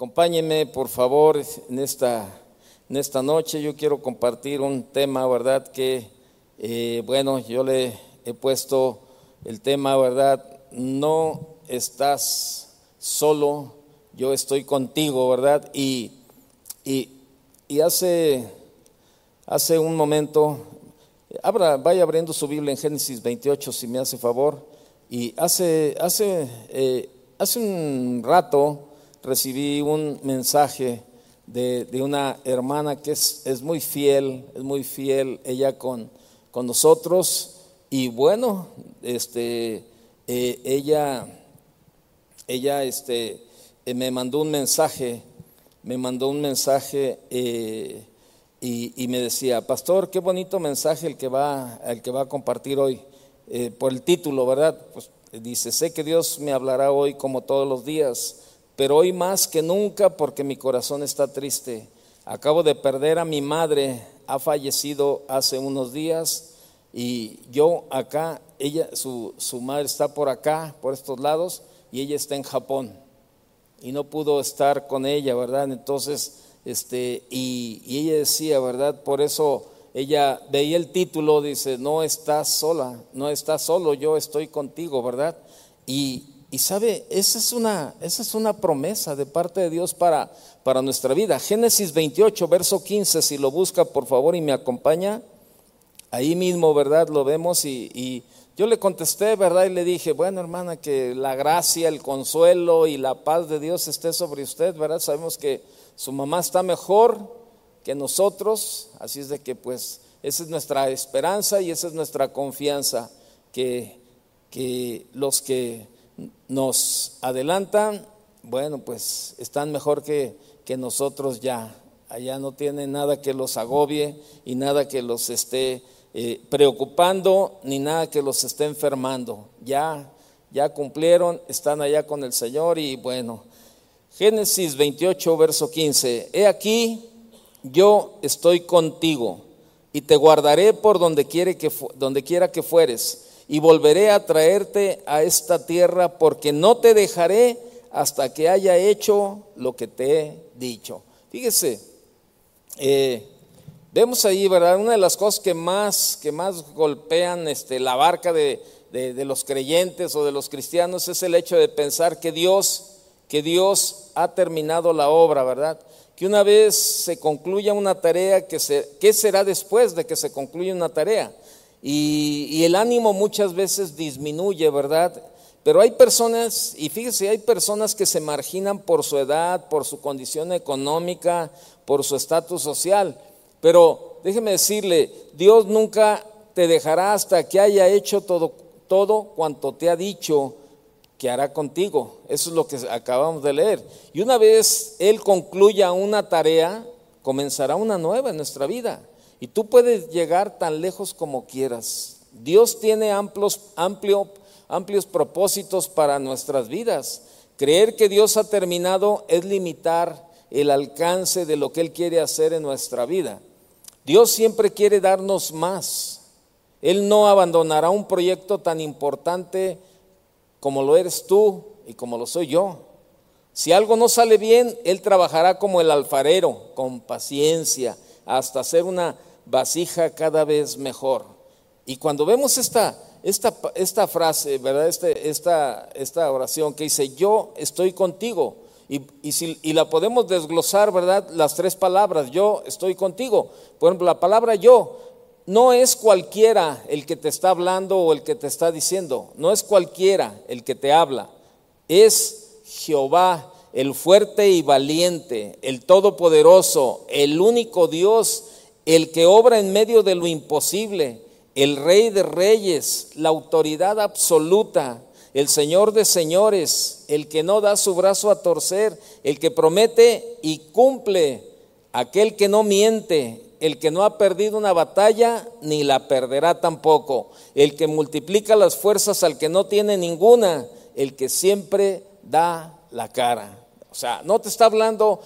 Acompáñenme, por favor, en esta, en esta noche. Yo quiero compartir un tema, ¿verdad? Que, eh, bueno, yo le he puesto el tema, ¿verdad? No estás solo, yo estoy contigo, ¿verdad? Y, y, y hace, hace un momento, abra, vaya abriendo su Biblia en Génesis 28, si me hace favor. Y hace, hace, eh, hace un rato, recibí un mensaje de, una hermana que es, es, muy fiel, es muy fiel ella con, con nosotros. Y bueno, este, eh, ella, ella este, eh, me mandó un mensaje, me mandó un mensaje eh, y, me decía, pastor, qué bonito mensaje el que va, el que va a compartir hoy, por el título, ¿verdad? Pues dice, sé que Dios me hablará hoy como todos los días pero hoy más que nunca porque mi corazón está triste. Acabo de perder a mi madre, ha fallecido hace unos días y yo acá, ella, su, su madre está por acá, por estos lados, y ella está en Japón y no pudo estar con ella, ¿verdad? Entonces, este, y, y ella decía, ¿verdad? Por eso ella veía el título, dice, no estás sola, no estás solo, yo estoy contigo, ¿verdad? Y, y sabe, esa es una, esa es una promesa de parte de Dios para, para nuestra vida. Génesis 28, verso 15, si lo busca por favor y me acompaña, ahí mismo, ¿verdad? Lo vemos y, yo le contesté, ¿verdad? Y le dije, bueno hermana, que la gracia, el consuelo y la paz de Dios esté sobre usted, ¿verdad? Sabemos que su mamá está mejor que nosotros, así es de que pues esa es nuestra esperanza y esa es nuestra confianza, que, que los que nos adelantan, bueno, pues están mejor que, que nosotros ya. Allá no tienen nada que los agobie y nada que los esté eh, preocupando ni nada que los esté enfermando. Ya, ya cumplieron, están allá con el Señor y bueno. Génesis 28, verso 15. He aquí, yo estoy contigo y te guardaré por donde, que, donde quiera que fueres y volveré a traerte a esta tierra porque no te dejaré hasta que haya hecho lo que te he dicho. Fíjese, eh, vemos ahí, ¿verdad? Una de las cosas que más, que más golpean este, la barca de, de, los creyentes o de los cristianos es el hecho de pensar que Dios, que Dios ha terminado la obra, ¿verdad? Que una vez se concluya una tarea, que se, ¿qué será después de que se concluya una tarea? Y, el ánimo muchas veces disminuye, ¿verdad? Pero hay personas, y fíjese, hay personas que se marginan por su edad, por su condición económica, por su estatus social. Pero déjeme decirle, Dios nunca te dejará hasta que haya hecho todo, todo cuanto te ha dicho que hará contigo. Eso es lo que acabamos de leer. Y una vez Él concluya una tarea, comenzará una nueva en nuestra vida. Y tú puedes llegar tan lejos como quieras. Dios tiene amplios, amplios propósitos para nuestras vidas. Creer que Dios ha terminado es limitar el alcance de lo que Él quiere hacer en nuestra vida. Dios siempre quiere darnos más. Él no abandonará un proyecto tan importante como lo eres tú y como lo soy yo. Si algo no sale bien, Él trabajará como el alfarero, con paciencia, hasta hacer una vasija cada vez mejor. Y cuando vemos esta, esta, esta frase, ¿verdad? Este, esta, esta oración que dice, yo estoy contigo, y, y, si, y, la podemos desglosar, ¿verdad? Las tres palabras, yo estoy contigo. Por ejemplo, la palabra yo no es cualquiera el que te está hablando o el que te está diciendo, no es cualquiera el que te habla, es Jehová, el fuerte y valiente, el todopoderoso, el único Dios el que obra en medio de lo imposible, el rey de reyes, la autoridad absoluta, el Señor de señores, el que no da su brazo a torcer, el que promete y cumple, aquel que no miente, el que no ha perdido una batalla ni la perderá tampoco, el que multiplica las fuerzas al que no tiene ninguna, el que siempre da la cara. O sea, no te está hablando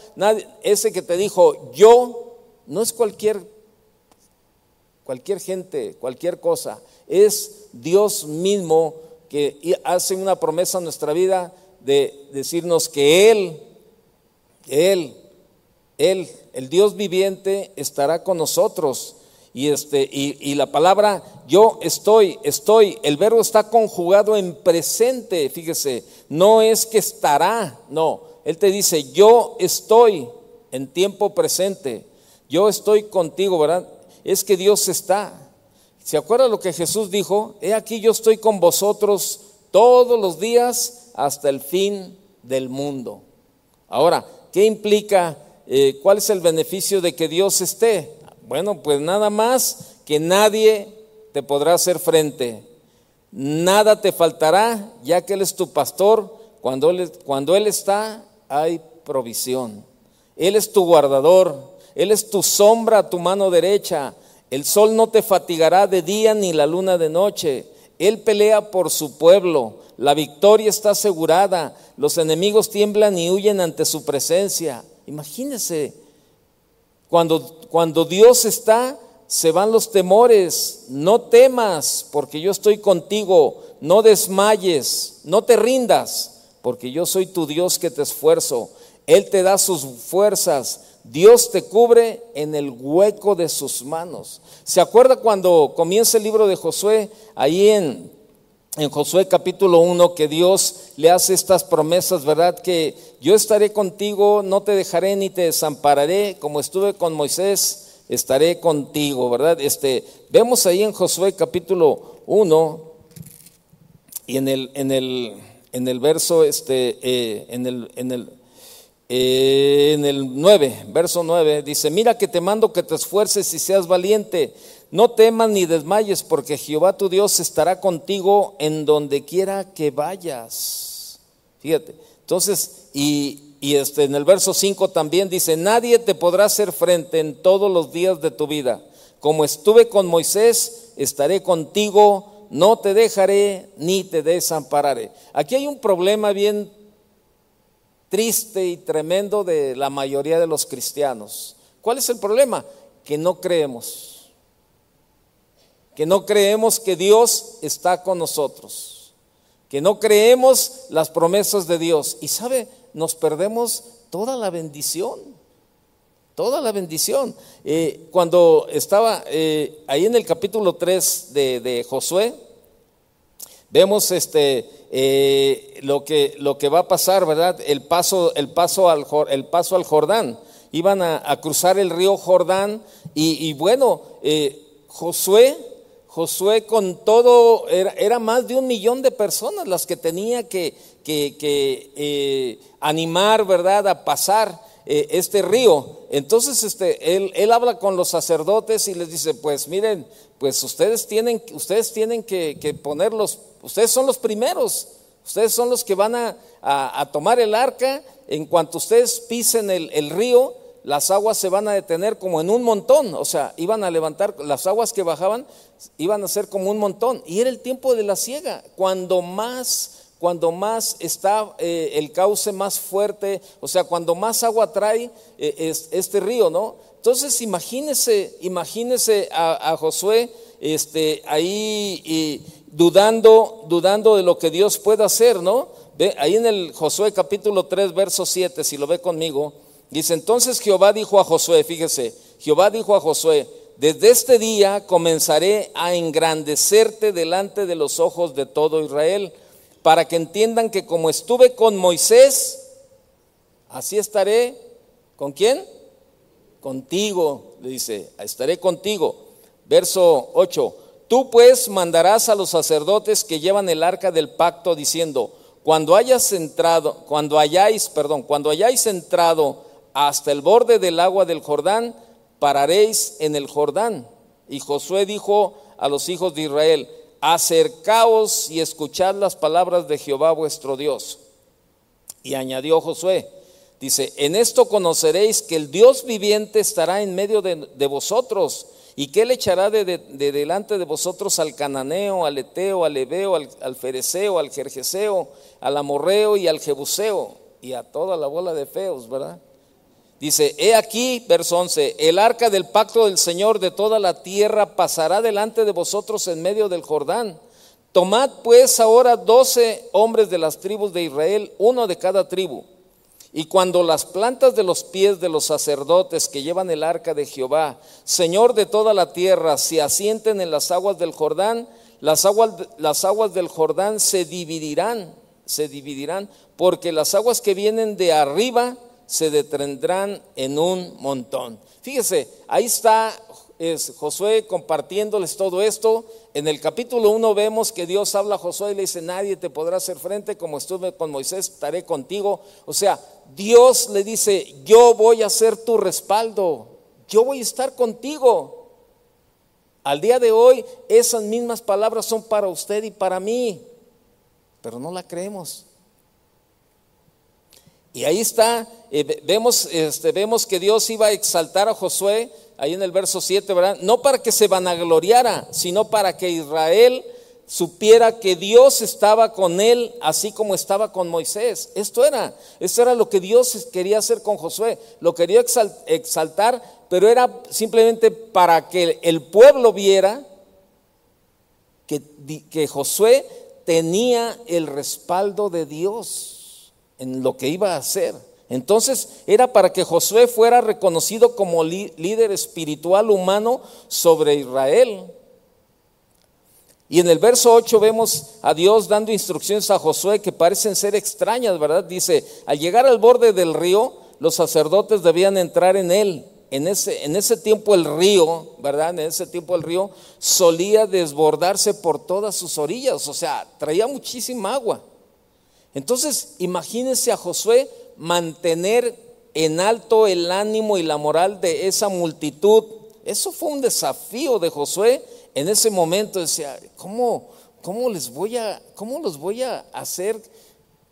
ese que te dijo yo no es cualquier, cualquier gente, cualquier cosa, es Dios mismo que hace una promesa en nuestra vida de decirnos que Él Él, Él, el Dios viviente, estará con nosotros. Y, este, y, la palabra yo estoy, estoy, el verbo está conjugado en presente, fíjese, no es que estará, no, Él te dice yo estoy en tiempo presente, yo estoy contigo, ¿verdad? Es que Dios está. ¿Se acuerda lo que Jesús dijo? He aquí yo estoy con vosotros todos los días hasta el fin del mundo. Ahora, ¿qué implica? Eh, ¿Cuál es el beneficio de que Dios esté? Bueno, pues nada más que nadie te podrá hacer frente. Nada te faltará, ya que Él es tu pastor. Cuando Él, cuando él está, hay provisión. Él es tu guardador. Él es tu sombra tu mano derecha. El sol no te fatigará de día ni la luna de noche. Él pelea por su pueblo. La victoria está asegurada. Los enemigos tiemblan y huyen ante su presencia. Imagínese cuando, cuando Dios está, se van los temores. No temas, porque yo estoy contigo. No desmayes, no te rindas, porque yo soy tu Dios que te esfuerzo. Él te da sus fuerzas. Dios te cubre en el hueco de sus manos. ¿Se acuerda cuando comienza el libro de Josué? Ahí en, en Josué capítulo 1 que Dios le hace estas promesas, ¿verdad? Que yo estaré contigo, no te dejaré ni te desampararé, como estuve con Moisés, estaré contigo, ¿verdad? Este, vemos ahí en Josué capítulo 1 y en el, en el, en el verso, este, eh, en el, en el, en el 9, verso 9, dice, mira que te mando que te esfuerces y seas valiente no temas ni desmayes, porque Jehová tu Dios estará contigo en donde quiera que vayas. Fíjate. Entonces, y, este, en el verso 5 también dice, nadie te podrá hacer frente en todos los días de tu vida. Como estuve con Moisés, estaré contigo, no te dejaré ni te desampararé. Aquí hay un problema bien triste y tremendo de la mayoría de los cristianos. ¿Cuál es el problema? Que no creemos que no creemos que Dios está con nosotros, que no creemos las promesas de Dios. Y sabe, nos perdemos toda la bendición, toda la bendición. Eh, cuando estaba eh, ahí en el capítulo 3 de, Josué, vemos este, eh, lo, que, lo que va a pasar, ¿verdad? El paso, el paso, al, el paso al Jordán. Iban a, cruzar el río Jordán y, y bueno, Josué Josué con todo, era, más de un millón de personas las que tenía que, eh, animar, ¿verdad?, a pasar eh, este río. Entonces, este, él, él, habla con los sacerdotes y les dice, pues miren, pues ustedes tienen, ustedes tienen que, ponerlos, ustedes son los primeros, ustedes son los que van a, tomar el arca, en cuanto ustedes pisen el, río, las aguas se van a detener como en un montón, o sea, iban a levantar, las aguas que bajaban iban a ser como un montón. Y era el tiempo de la siega, cuando más, cuando más está eh, el cauce más fuerte, o sea, cuando más agua trae eh, este río, ¿no? Entonces imagínese, imagínese a, Josué este, ahí dudando, dudando de lo que Dios puede hacer, ¿no? Ve, ahí en el Josué capítulo 3, verso 7, si lo ve conmigo, Dice, entonces Jehová dijo a Josué, fíjese, Jehová dijo a Josué, desde este día comenzaré a engrandecerte delante de los ojos de todo Israel, para que entiendan que como estuve con Moisés, así estaré, ¿con quién? Contigo, le dice, estaré contigo. Verso 8, tú pues mandarás a los sacerdotes que llevan el arca del pacto diciendo, cuando hayas entrado, cuando hayáis, perdón, cuando hayáis entrado hasta el borde del agua del Jordán, pararéis en el Jordán. Y Josué dijo a los hijos de Israel, acercaos y escuchad las palabras de Jehová vuestro Dios. Y añadió Josué, dice, en esto conoceréis que el Dios viviente estará en medio de, vosotros y que él echará de, delante de vosotros al cananeo, al eteo, al ebeo, al, al fereceo, al jerjeseo, al amorreo y al jebuseo y a toda la bola de feos, ¿verdad? Dice, he aquí, verso 11, el arca del pacto del Señor de toda la tierra pasará delante de vosotros en medio del Jordán. Tomad pues ahora doce hombres de las tribus de Israel, uno de cada tribu, Y cuando las plantas de los pies de los sacerdotes que llevan el arca de Jehová, Señor de toda la tierra, se asienten en las aguas del Jordán, las aguas, las aguas del Jordán se dividirán, se dividirán, porque las aguas que vienen de arriba se detendrán en un montón. Fíjese, ahí está es Josué compartiéndoles todo esto. En el capítulo 1 vemos que Dios habla a Josué y le dice, nadie te podrá hacer frente como estuve con Moisés, estaré contigo. O sea, Dios le dice, yo voy a ser tu respaldo, yo voy a estar contigo. Al día de hoy esas mismas palabras son para usted y para mí, pero no la creemos. Y ahí está, eh, vemos, este, vemos que Dios iba a exaltar a Josué ahí en el verso 7, ¿verdad? No para que se vanagloriara, sino para que Israel supiera que Dios estaba con él, así como estaba con Moisés. Esto era, esto era lo que Dios quería hacer con Josué. Lo quería exaltar, pero era simplemente para que el pueblo viera que, que Josué tenía el respaldo de Dios en lo que iba a hacer. Entonces era para que Josué fuera reconocido como líder espiritual humano sobre Israel. Y en el verso 8 vemos a Dios dando instrucciones a Josué que parecen ser extrañas, ¿verdad? Dice, al llegar al borde del río, los sacerdotes debían entrar en él. En ese, en ese tiempo el río, ¿verdad? En ese tiempo el río solía desbordarse por todas sus orillas, o sea, traía muchísima agua. Entonces, imagínense a Josué mantener en alto el ánimo y la moral de esa multitud. Eso fue un desafío de Josué en ese momento. Decía, ¿cómo, cómo les voy a, cómo los voy a hacer?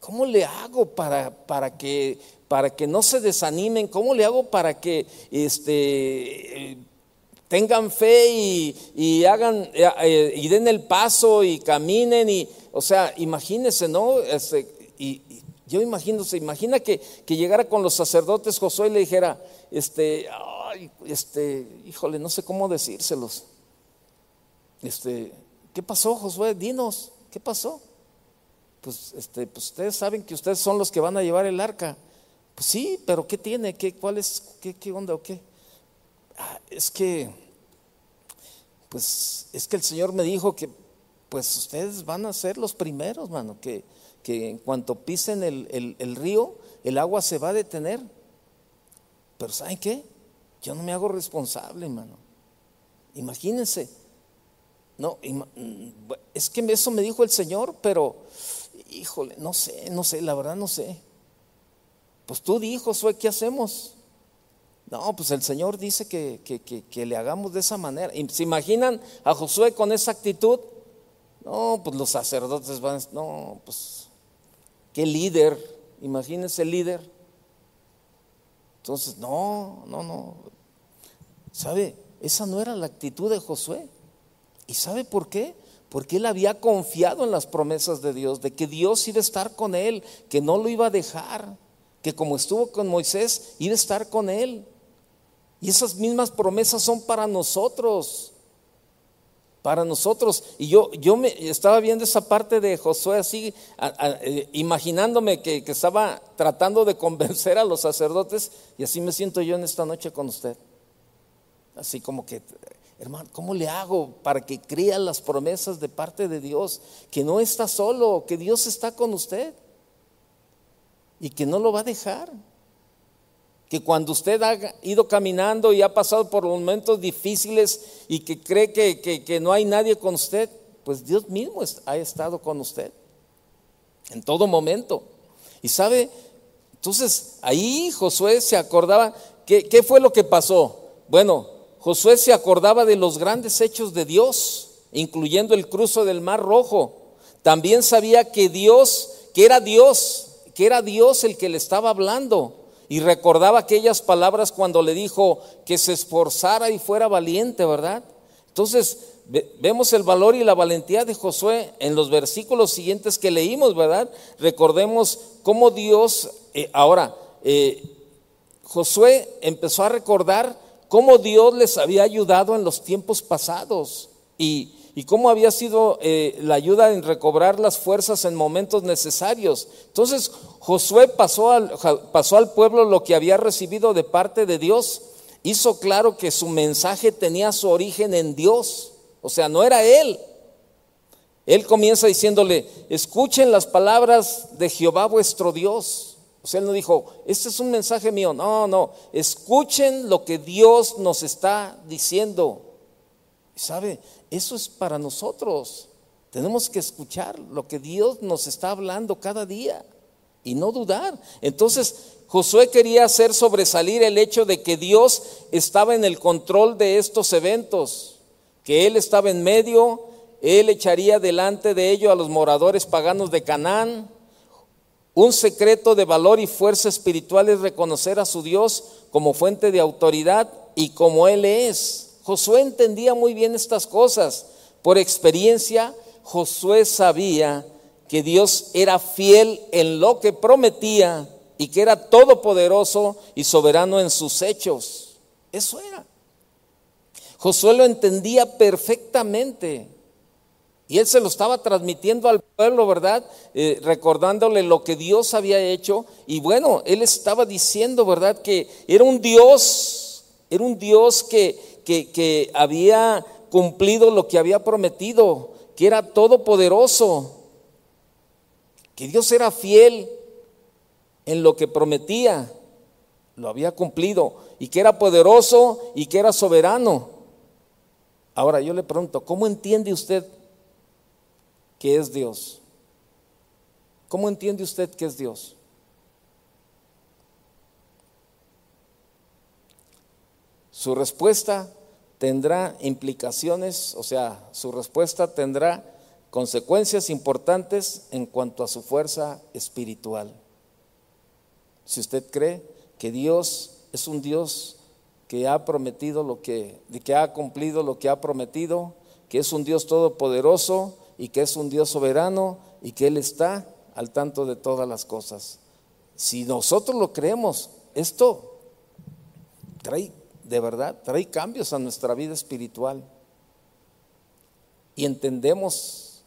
¿Cómo le hago para, para, que, para que no se desanimen? ¿Cómo le hago para que este, tengan fe y, hagan eh, y den el paso y caminen? Y, o sea, imagínense, ¿no? Este, y, yo imagino, se imagina que, llegara con los sacerdotes Josué y le dijera, este, ay, este, híjole, no sé cómo decírselos. Este, ¿qué pasó, Josué? Dinos, ¿qué pasó? Pues, este, pues ustedes saben que ustedes son los que van a llevar el arca. Pues sí, pero ¿qué tiene? ¿Qué, ¿Cuál es? ¿Qué, qué onda o qué? Ah, es que, pues, es que el Señor me dijo que, pues ustedes van a ser los primeros, mano, que, que en cuanto pisen el, río, el agua se va a detener. Pero ¿saben qué? Yo no me hago responsable, hermano. Imagínense. No, mm, es que eso me dijo el Señor, pero híjole, no sé, no sé, la verdad no sé. Pues tú dijo, Josué, ¿qué hacemos? No, pues el Señor dice que, que, que, le hagamos de esa manera. ¿Se imaginan a Josué con esa actitud? No, pues los sacerdotes van, no, pues ¿Qué líder? Imagínense líder. Entonces, no, no, no. ¿Sabe? Esa no era la actitud de Josué. ¿Y sabe por qué? Porque él había confiado en las promesas de Dios, de que Dios iba a estar con él, que no lo iba a dejar, que como estuvo con Moisés, iba a estar con él. Y esas mismas promesas son para nosotros para nosotros. Y yo, yo me estaba viendo esa parte de Josué así, eh, imaginándome que, que, estaba tratando de convencer a los sacerdotes, y así me siento yo en esta noche con usted. Así como que, hermano, ¿cómo le hago para que crea las promesas de parte de Dios? Que no está solo, que Dios está con usted y que no lo va a dejar que cuando usted ha ido caminando y ha pasado por momentos difíciles y que cree que, no hay nadie con usted, pues Dios mismo ha estado con usted en todo momento. Y sabe, entonces ahí Josué se acordaba, ¿qué, ¿qué fue lo que pasó? Bueno, Josué se acordaba de los grandes hechos de Dios, incluyendo el cruce del Mar Rojo. También sabía que Dios, que era Dios, que era Dios el que le estaba hablando y recordaba aquellas palabras cuando le dijo que se esforzara y fuera valiente, ¿verdad? Entonces, vemos el valor y la valentía de Josué en los versículos siguientes que leímos, ¿verdad? Recordemos cómo Dios, eh, ahora, eh, Josué empezó a recordar cómo Dios les había ayudado en los tiempos pasados y y cómo había sido eh, la ayuda en recobrar las fuerzas en momentos necesarios. Entonces Josué pasó al, pasó al pueblo lo que había recibido de parte de Dios, hizo claro que su mensaje tenía su origen en Dios, o sea, no era él. Él comienza diciéndole, escuchen las palabras de Jehová vuestro Dios. O sea, él no dijo, este es un mensaje mío. No, no, escuchen lo que Dios nos está diciendo. ¿Sabe? Eso es para nosotros. Tenemos que escuchar lo que Dios nos está hablando cada día y no dudar. Entonces, Josué quería hacer sobresalir el hecho de que Dios estaba en el control de estos eventos, que Él estaba en medio, Él echaría delante de ello a los moradores paganos de Canaán, un secreto de valor y fuerza espiritual es reconocer a su Dios como fuente de autoridad y como Él es. Josué entendía muy bien estas cosas. Por experiencia, Josué sabía que Dios era fiel en lo que prometía y que era todopoderoso y soberano en sus hechos. Eso era. Josué lo entendía perfectamente. Y él se lo estaba transmitiendo al pueblo, ¿verdad? Eh, recordándole lo que Dios había hecho. Y bueno, él estaba diciendo, ¿verdad? Que era un Dios, era un Dios que, que, había cumplido lo que había prometido, que era todopoderoso, que Dios era fiel en lo que prometía, lo había cumplido, y que era poderoso y que era soberano. Ahora yo le pregunto, ¿cómo entiende usted que es Dios. ¿Cómo entiende usted que es Dios? Su respuesta tendrá implicaciones, o sea, su respuesta tendrá consecuencias importantes en cuanto a su fuerza espiritual. Si usted cree que Dios es un Dios que ha prometido lo que, que ha cumplido lo que ha prometido, que es un Dios todopoderoso, y que es un Dios soberano y que Él está al tanto de todas las cosas. Si nosotros lo creemos, esto trae, de verdad, trae cambios a nuestra vida espiritual. Y entendemos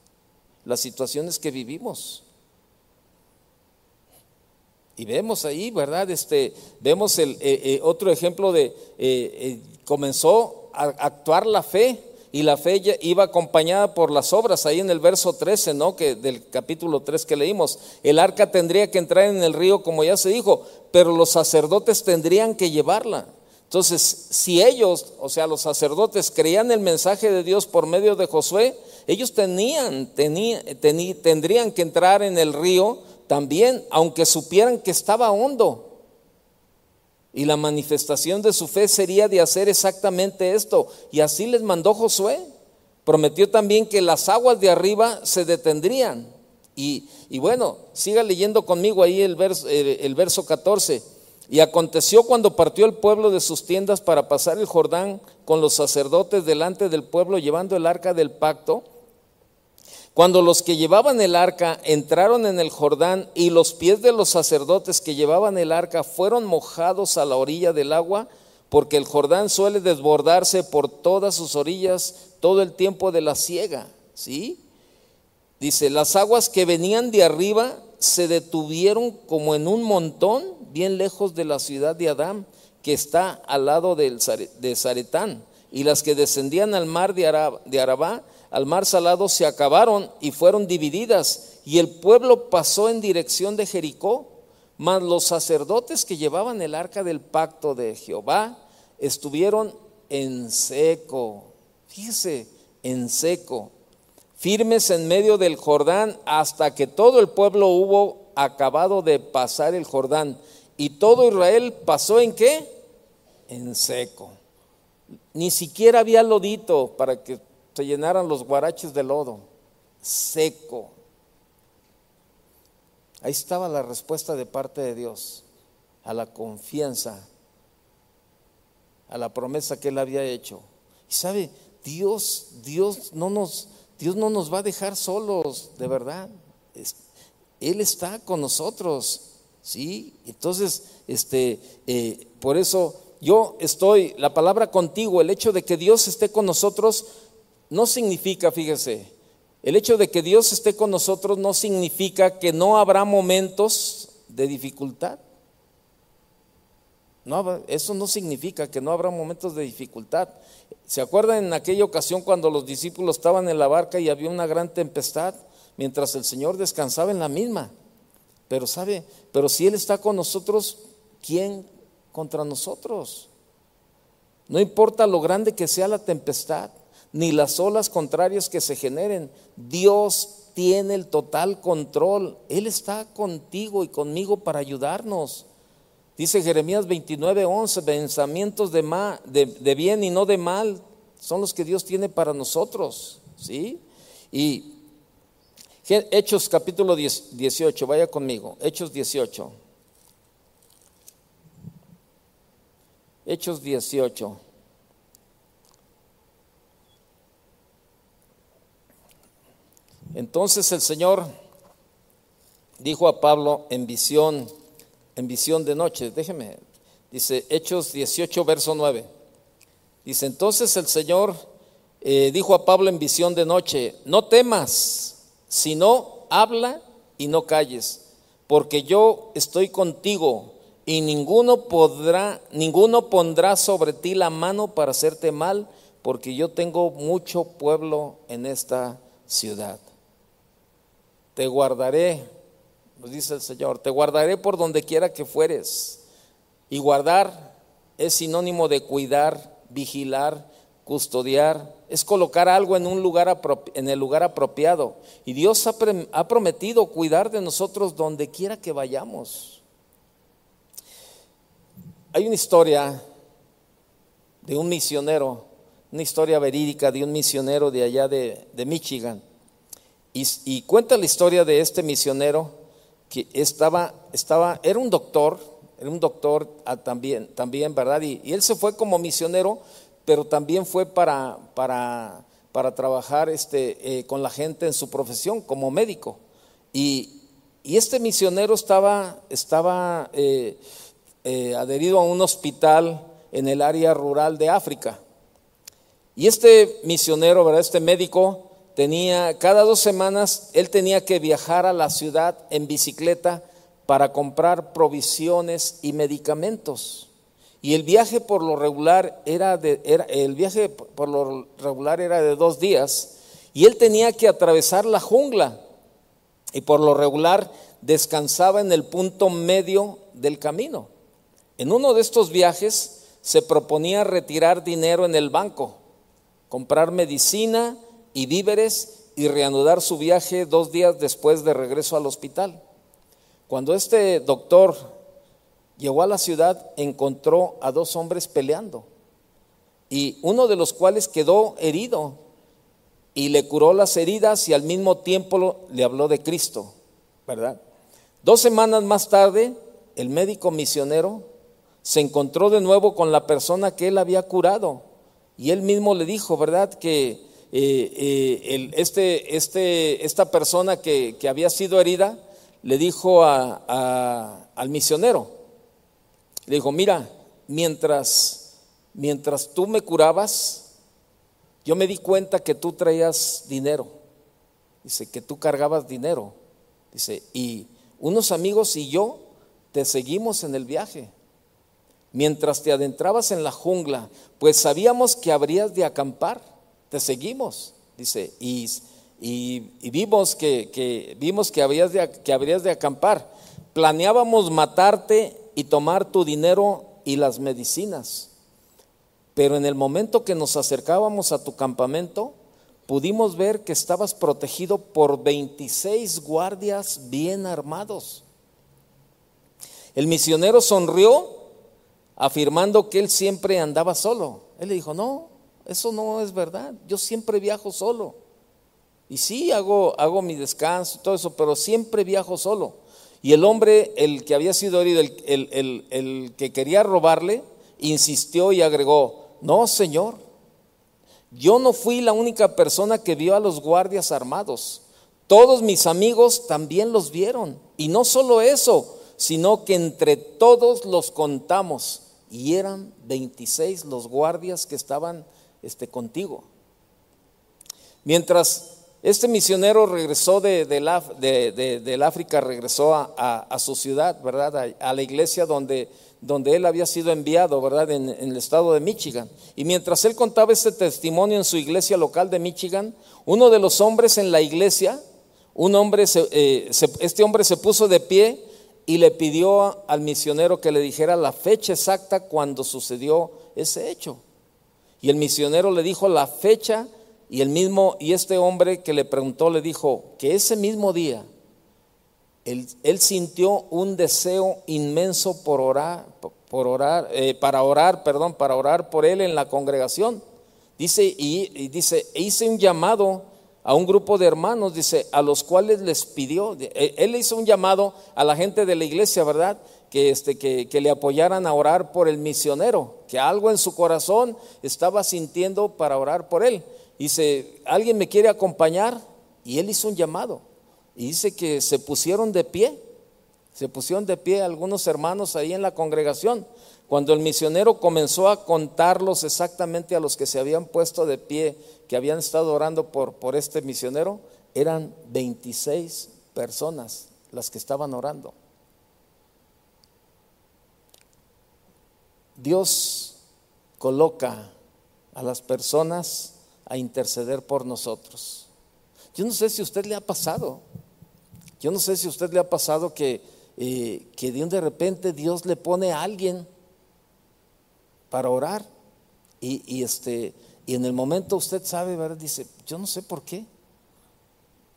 las situaciones que vivimos. Y vemos ahí, ¿verdad? Este, vemos el, eh, eh, otro ejemplo de, eh, comenzó a actuar la fe y la fe iba acompañada por las obras, ahí en el verso 13, ¿no? Que del capítulo 3 que leímos. El arca tendría que entrar en el río, como ya se dijo, pero los sacerdotes tendrían que llevarla. Entonces, si ellos, o sea, los sacerdotes creían el mensaje de Dios por medio de Josué, ellos tenían, tenían, tendrían que entrar en el río también, aunque supieran que estaba hondo. Y la manifestación de su fe sería de hacer exactamente esto. Y así les mandó Josué. Prometió también que las aguas de arriba se detendrían. Y, bueno, siga leyendo conmigo ahí el verso, el verso 14. Y aconteció cuando partió el pueblo de sus tiendas para pasar el Jordán con los sacerdotes delante del pueblo llevando el arca del pacto cuando los que llevaban el arca entraron en el Jordán y los pies de los sacerdotes que llevaban el arca fueron mojados a la orilla del agua, porque el Jordán suele desbordarse por todas sus orillas todo el tiempo de la siega, ¿sí? Dice, las aguas que venían de arriba se detuvieron como en un montón, bien lejos de la ciudad de Adán, que está al lado de Zaretán, y las que descendían al mar de Arabá al mar salado se acabaron y fueron divididas, y el pueblo pasó en dirección de Jericó, mas los sacerdotes que llevaban el arca del pacto de Jehová estuvieron en seco, fíjese, en seco, firmes en medio del Jordán hasta que todo el pueblo hubo acabado de pasar el Jordán. Y todo Israel pasó en qué? En seco. Ni siquiera había lodito para que se llenaran los guaraches de lodo, seco. Ahí estaba la respuesta de parte de Dios a la confianza, a la promesa que él había hecho. Y sabe, Dios, Dios no nos, Dios no nos va a dejar solos, de verdad. Él está con nosotros, ¿sí? Entonces, este, eh, por eso yo estoy, la palabra contigo, el hecho de que Dios esté con nosotros, no significa, fíjese, el hecho de que Dios esté con nosotros no significa que no habrá momentos de dificultad. No, eso no significa que no habrá momentos de dificultad. ¿Se acuerdan en aquella ocasión cuando los discípulos estaban en la barca y había una gran tempestad mientras el Señor descansaba en la misma? Pero sabe, pero si Él está con nosotros, ¿quién contra nosotros? No importa lo grande que sea la tempestad, ni las olas contrarias que se generen, Dios tiene el total control. Él está contigo y conmigo para ayudarnos. Dice Jeremías 29, 11, pensamientos de, de, bien y no de mal son los que Dios tiene para nosotros. ¿sí? Y Hechos capítulo 18, vaya conmigo, Hechos 18. Hechos 18. Entonces el Señor dijo a Pablo en visión, en visión de noche, déjeme, dice Hechos 18, verso 9. Dice, entonces el Señor eh, dijo a Pablo en visión de noche, no temas, sino habla y no calles, porque yo estoy contigo y ninguno podrá, ninguno pondrá sobre ti la mano para hacerte mal, porque yo tengo mucho pueblo en esta ciudad. Te guardaré nos dice el Señor, te guardaré por donde quiera que fueres. Y guardar es sinónimo de cuidar, vigilar, custodiar, es colocar algo en un lugar en el lugar apropiado. Y Dios ha, prometido cuidar de nosotros donde quiera que vayamos. Hay una historia de un misionero, una historia verídica de un misionero de allá de, Michigan. Y, cuenta la historia de este misionero que estaba, estaba, era un doctor, era un doctor ah, también, también ¿verdad? Y, él se fue como misionero, pero también fue para, para, para trabajar este, eh, con la gente en su profesión como médico. Y, y este misionero estaba, estaba eh, eh, adherido a un hospital en el área rural de África. Y este misionero, ¿verdad? este médico, tenía, cada dos semanas, él tenía que viajar a la ciudad en bicicleta para comprar provisiones y medicamentos. Y el viaje por lo regular era de, el viaje por lo regular era de dos días, y él tenía que atravesar la jungla, y por lo regular descansaba en el punto medio del camino. En uno de estos viajes se proponía retirar dinero en el banco, comprar medicina y víveres y reanudar su viaje dos días después de regreso al hospital. Cuando este doctor llegó a la ciudad, encontró a dos hombres peleando y uno de los cuales quedó herido y le curó las heridas y al mismo tiempo le habló de Cristo, ¿verdad? Dos semanas más tarde, el médico misionero se encontró de nuevo con la persona que él había curado y él mismo le dijo, ¿verdad? Que eh, eh, este, este, esta persona que, había sido herida le dijo al misionero, le dijo, mira, mientras, mientras tú me curabas, yo me di cuenta que tú traías dinero, dice, que tú cargabas dinero, dice, y unos amigos y yo te seguimos en el viaje. Mientras te adentrabas en la jungla, pues sabíamos que habrías de acampar te seguimos, dice, y, vimos, que, vimos que, habías de, que habrías de acampar. Planeábamos matarte y tomar tu dinero y las medicinas. Pero en el momento que nos acercábamos a tu campamento, pudimos ver que estabas protegido por 26 guardias bien armados. El misionero sonrió afirmando que él siempre andaba solo. Él le dijo, no, eso no es verdad. Yo siempre viajo solo. Y sí, hago, hago mi descanso y todo eso, pero siempre viajo solo. Y el hombre, el que había sido herido, el, el que quería robarle, insistió y agregó, no, Señor, yo no fui la única persona que vio a los guardias armados. Todos mis amigos también los vieron. Y no solo eso, sino que entre todos los contamos. Y eran 26 los guardias que estaban esté contigo. Mientras este misionero regresó de, del África, regresó a, su ciudad, ¿verdad? A, la iglesia donde, donde, él había sido enviado, ¿verdad? En, el estado de Michigan. Y mientras él contaba este testimonio en su iglesia local de Michigan, uno de los hombres en la iglesia, un hombre, eh, este hombre se puso de pie y le pidió al misionero que le dijera la fecha exacta cuando sucedió ese hecho. Y el misionero le dijo la fecha y el mismo, y este hombre que le preguntó le dijo que ese mismo día él, sintió un deseo inmenso por orar, por orar, eh, para orar, perdón, para orar por él en la congregación. Dice, y, dice, hice un llamado a un grupo de hermanos, dice, a los cuales les pidió, eh, él hizo un llamado a la gente de la iglesia, ¿verdad? Que, este, que, le apoyaran a orar por el misionero, que algo en su corazón estaba sintiendo para orar por él. Dice, ¿alguien me quiere acompañar? Y él hizo un llamado. Y dice que se pusieron de pie. Se pusieron de pie algunos hermanos ahí en la congregación. Cuando el misionero comenzó a contarlos exactamente a los que se habían puesto de pie, que habían estado orando por, por este misionero, eran 26 personas las que estaban orando. Dios coloca a las personas a interceder por nosotros. Yo no sé si a usted le ha pasado, yo no sé si a usted le ha pasado que, eh, que de un de repente Dios le pone a alguien para orar y, este, y en el momento usted sabe, dice, yo no sé por qué,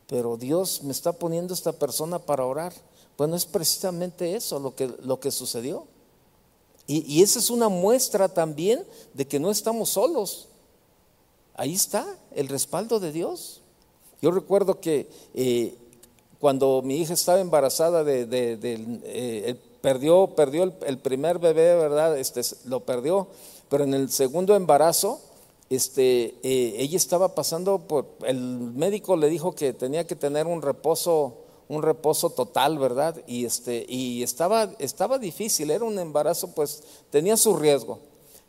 pero Dios me está poniendo esta persona para orar. Bueno, es precisamente eso lo que, lo que sucedió. Y, esa es una muestra también de que no estamos solos. Ahí está el respaldo de Dios. Yo recuerdo que eh, cuando mi hija estaba embarazada, de, eh, perdió, perdió el, primer bebé, ¿verdad? Este, lo perdió, pero en el segundo embarazo, este, eh, ella estaba pasando por, el médico le dijo que tenía que tener un reposo, un reposo total, ¿verdad? Y, este, y estaba, estaba difícil, era un embarazo, pues tenía su riesgo.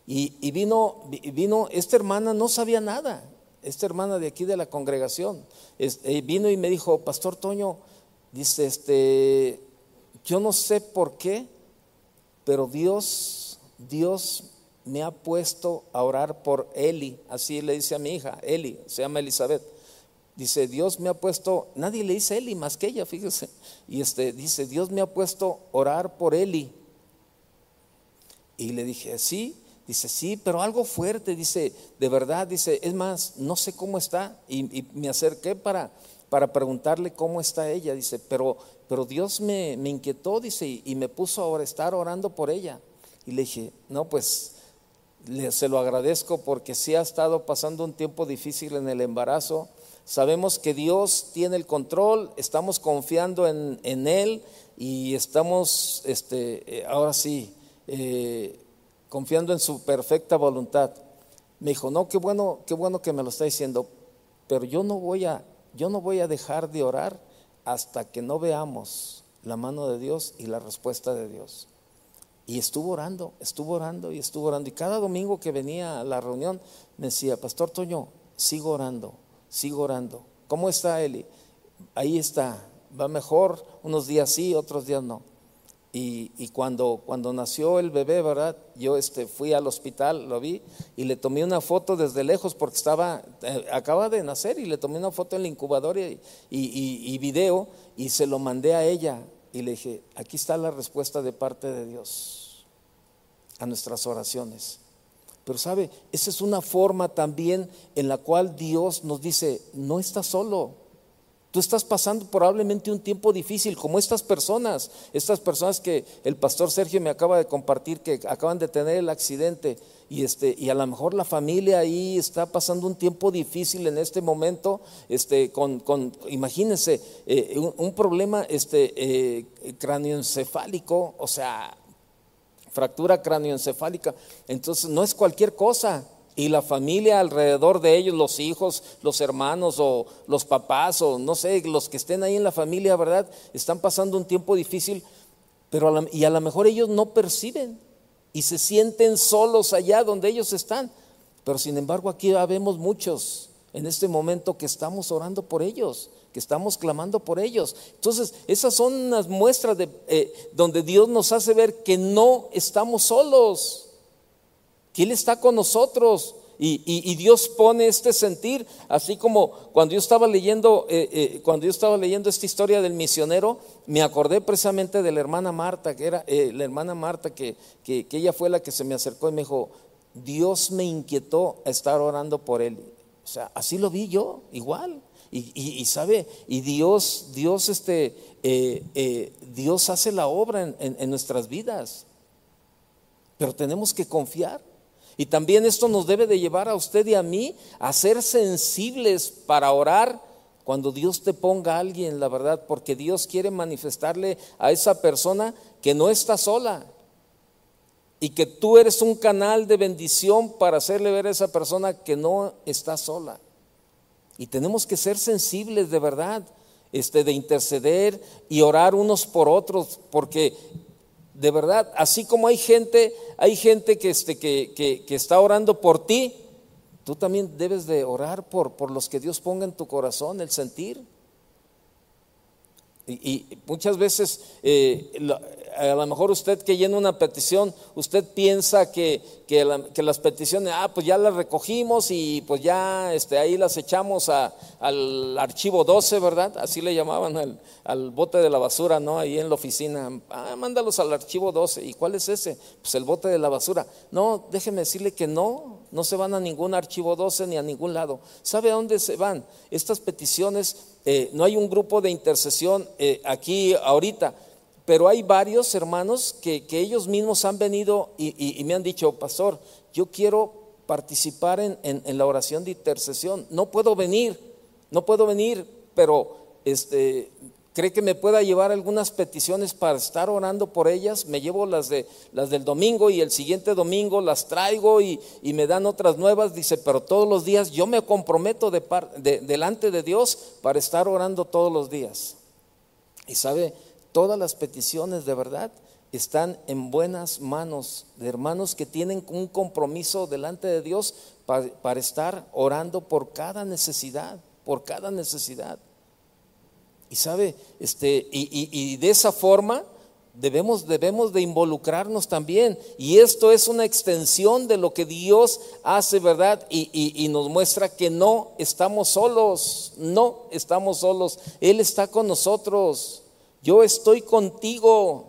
Y, vino, vino, esta hermana no sabía nada, esta hermana de aquí de la congregación, eh, vino y me dijo, Pastor Toño, dice, este, yo no sé por qué, pero Dios, Dios me ha puesto a orar por Eli, así le dice a mi hija, Eli, se llama Elizabeth. Dice, Dios me ha puesto, nadie le dice Eli más que ella, fíjese. Y este dice, Dios me ha puesto orar por Eli. Y le dije, sí, Dice, sí, pero algo fuerte, dice, de verdad, dice, es más, no sé cómo está. Y, me acerqué para, para preguntarle cómo está ella, dice, pero, pero Dios me, me inquietó, dice, y, me puso a estar orando por ella. Y le dije, no, pues se lo agradezco porque sí ha estado pasando un tiempo difícil en el embarazo. Sabemos que Dios tiene el control, estamos confiando en, Él y estamos, este, eh, ahora sí, eh, confiando en su perfecta voluntad. Me dijo, no, qué bueno, qué bueno que me lo está diciendo, pero yo no voy a, yo no voy a dejar de orar hasta que no veamos la mano de Dios y la respuesta de Dios. Y estuvo orando, estuvo orando y estuvo orando. Y cada domingo que venía a la reunión me decía, Pastor Toño, sigo orando, sigo orando. ¿Cómo está Eli? Ahí está, va mejor, unos días sí, otros días no. Y, cuando, cuando nació el bebé, ¿verdad? Yo este, fui al hospital, lo vi y le tomé una foto desde lejos porque estaba, eh, acaba de nacer y le tomé una foto en la incubadora y, y, video y se lo mandé a ella y le dije, aquí está la respuesta de parte de Dios a nuestras oraciones. Pero sabe, esa es una forma también en la cual Dios nos dice, no estás solo, Tú estás pasando probablemente un tiempo difícil, como estas personas, estas personas que el pastor Sergio me acaba de compartir, que acaban de tener el accidente, y, este, y a lo mejor la familia ahí está pasando un tiempo difícil en este momento, este, con, con imagínense, eh, un, problema este, eh, cráneoencefálico, o sea, fractura cráneoencefálica, entonces no es cualquier cosa y la familia alrededor de ellos, los hijos, los hermanos o los papás o no sé, los que estén ahí en la familia, ¿verdad? Están pasando un tiempo difícil, pero y a lo mejor ellos no perciben y se sienten solos allá donde ellos están. Pero sin embargo aquí vemos muchos, en este momento que estamos orando por ellos, que estamos clamando por ellos. Entonces, esas son unas muestras de, eh, donde Dios nos hace ver que no estamos solos, que Él está con nosotros. Y, Dios pone este sentir, así como cuando yo estaba leyendo, eh, eh, cuando yo estaba leyendo esta historia del misionero, me acordé precisamente de la hermana Marta, que era la hermana Marta, que, que, que ella fue la que se me acercó y me dijo, Dios me inquietó a estar orando por él. O sea, así lo vi yo, igual. Y, sabe, y Dios, Dios, este, eh, eh, Dios hace la obra en, nuestras vidas. Pero tenemos que confiar. Y también esto nos debe de llevar a usted y a mí a ser sensibles para orar cuando Dios te ponga a alguien, la verdad, porque Dios quiere manifestarle a esa persona que no está sola y que tú eres un canal de bendición para hacerle ver a esa persona que no está sola. Y tenemos que ser sensibles de verdad, este, de interceder y orar unos por otros, porque de verdad, así como hay gente, hay gente que, este, que, que, está orando por ti, tú también debes de orar por, por los que Dios ponga en tu corazón, el sentir. Y, muchas veces eh, a lo mejor usted que llena una petición, usted piensa que, que, las peticiones, ah, pues ya las recogimos y pues ya este, ahí las echamos al archivo 12, ¿verdad? Así le llamaban al, al, bote de la basura, ¿no? Ahí en la oficina. Ah, mándalos al archivo 12. ¿Y cuál es ese? Pues el bote de la basura. No, déjeme decirle que no, no se van a ningún archivo 12 ni a ningún lado. ¿Sabe a dónde se van? Estas peticiones, eh, no hay un grupo de intercesión eh, aquí ahorita pero hay varios hermanos que, ellos mismos han venido y, me han dicho, pastor, yo quiero participar en, la oración de intercesión. No puedo venir, no puedo venir, pero este, cree que me pueda llevar algunas peticiones para estar orando por ellas. Me llevo las, de, las del domingo y el siguiente domingo las traigo y, me dan otras nuevas. Dice, pero todos los días yo me comprometo de, delante de Dios para estar orando todos los días. Y sabe, Todas las peticiones de verdad están en buenas manos de hermanos que tienen un compromiso delante de Dios para, estar orando por cada necesidad, por cada necesidad. Y sabe, este, y, de esa forma debemos, debemos de involucrarnos también. Y esto es una extensión de lo que Dios hace, ¿verdad? y nos muestra que no estamos solos, no estamos solos. Él está con nosotros yo estoy contigo,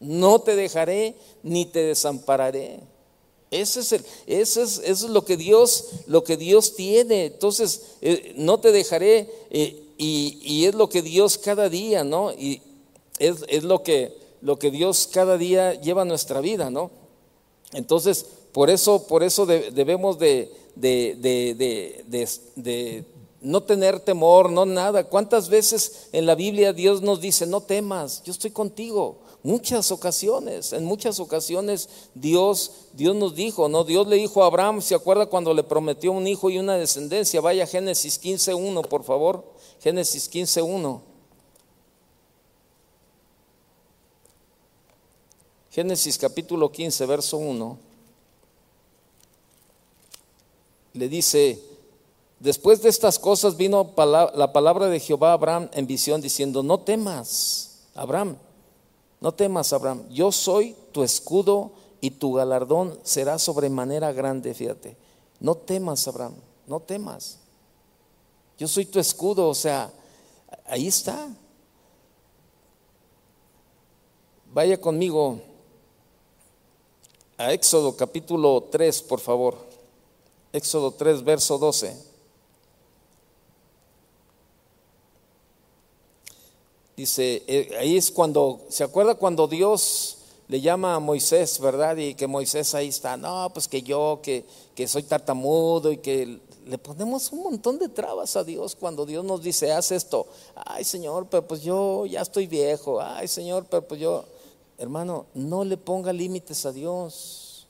no te dejaré ni te desampararé. Ese es, el, ese es, eso es lo que Dios, lo que Dios tiene. Entonces, eh, no te dejaré eh, y, es lo que Dios cada día, ¿no? Y es, lo, que, lo que Dios cada día lleva a nuestra vida, ¿no? Entonces, por eso, por eso debemos de, de, de, no tener temor, no nada. ¿Cuántas veces en la Biblia Dios nos dice, no temas, yo estoy contigo? Muchas ocasiones, en muchas ocasiones Dios, Dios nos dijo, ¿no? Dios le dijo a Abraham, ¿se acuerda cuando le prometió un hijo y una descendencia? Vaya Génesis 15.1, por favor. Génesis 15.1. Génesis capítulo 15, verso 1. Le dice, Después de estas cosas vino la palabra de Jehová a Abraham en visión diciendo, no temas, Abraham, no temas, Abraham, yo soy tu escudo y tu galardón será sobremanera grande, fíjate. No temas, Abraham, no temas. Yo soy tu escudo, o sea, ahí está. Vaya conmigo a Éxodo capítulo 3, por favor. Éxodo 3, verso 12. Dice, eh, ahí es cuando, ¿se acuerda cuando Dios le llama a Moisés, verdad? Y que Moisés ahí está, no, pues que yo, que, que soy tartamudo y que le ponemos un montón de trabas a Dios cuando Dios nos dice, haz esto. Ay, Señor, pero pues yo ya estoy viejo. Ay, Señor, pero pues yo, hermano, no le ponga límites a Dios.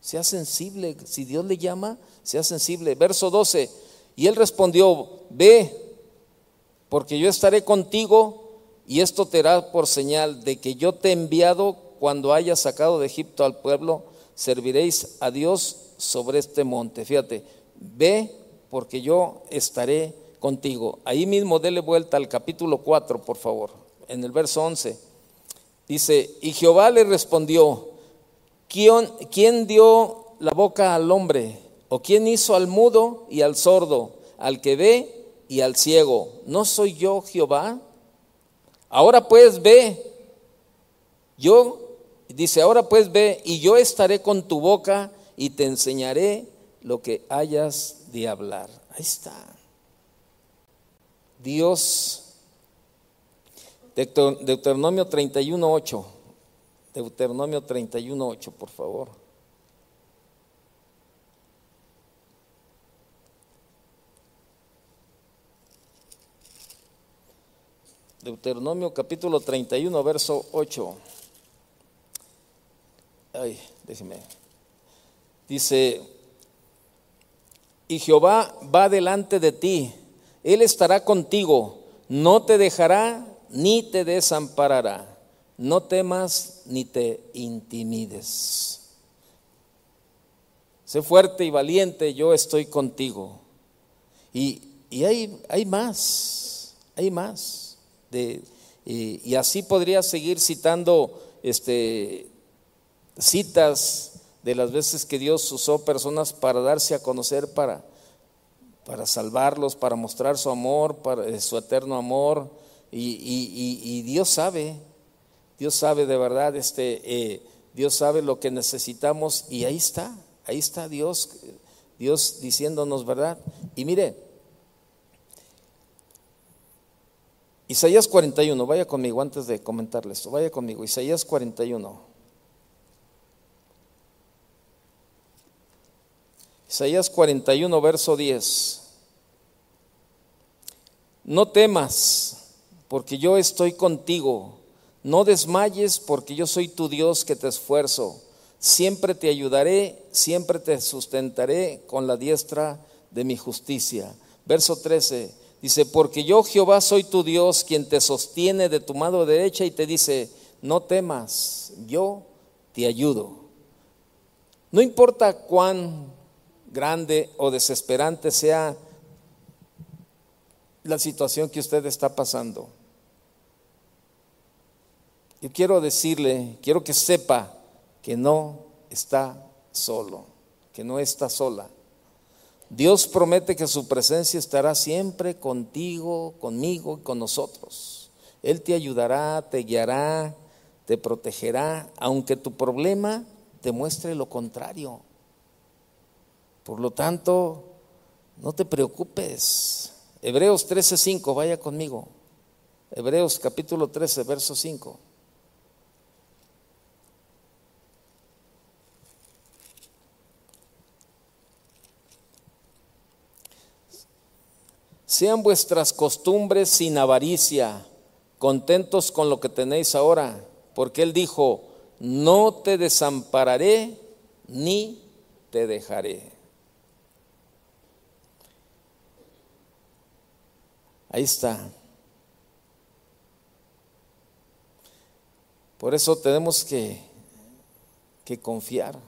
Sea sensible. Si Dios le llama, sea sensible. Verso 12. Y él respondió, ve, porque yo estaré contigo y esto te hará por señal de que yo te he enviado cuando hayas sacado de Egipto al pueblo, serviréis a Dios sobre este monte. Fíjate, ve porque yo estaré contigo. Ahí mismo dele vuelta al capítulo 4, por favor, en el verso 11. Dice, y Jehová le respondió, ¿quién, quién dio la boca al hombre? ¿O quién hizo al mudo y al sordo, al que ve y al ciego? ¿No soy yo Jehová? Ahora pues ve, yo, dice, ahora pues ve, y yo estaré con tu boca y te enseñaré lo que hayas de hablar. Ahí está. Dios, Deuteronomio 31.8, Deuteronomio 31.8, por favor. Deuteronomio capítulo 31, verso 8. Ay, déjeme. Dice, y Jehová va delante de ti él estará contigo, no te dejará ni te desamparará. No temas ni te intimides. Sé fuerte y valiente, yo estoy contigo. Y, hay, hay, más, hay más. De, y, así podría seguir citando este, citas de las veces que Dios usó personas para darse a conocer, para, para salvarlos, para mostrar su amor, para, eh, su eterno amor. Y, Dios sabe, Dios sabe de verdad, este, eh, Dios sabe lo que necesitamos y ahí está, ahí está Dios, Dios diciéndonos verdad. Y mire, Isaías 41, vaya conmigo antes de comentarle esto, vaya conmigo, Isaías 41. Isaías 41, verso 10. No temas, porque yo estoy contigo. No desmayes, porque yo soy tu Dios que te esfuerzo. Siempre te ayudaré, siempre te sustentaré con la diestra de mi justicia. Verso 13 dice, porque yo Jehová soy tu Dios, quien te sostiene de tu mano derecha y te dice, no temas, yo te ayudo. No importa cuán grande o desesperante sea la situación que usted está pasando. Yo quiero decirle, quiero que sepa que no está solo, que no está sola. Dios promete que su presencia estará siempre contigo, conmigo y con nosotros. Él te ayudará, te guiará, te protegerá, aunque tu problema te muestre lo contrario. Por lo tanto, no te preocupes. Hebreos 13:5, vaya conmigo. Hebreos capítulo 13, verso 5. Sean vuestras costumbres sin avaricia, contentos con lo que tenéis ahora, porque Él dijo, no te desampararé ni te dejaré. Ahí está. Por eso tenemos que, que confiar.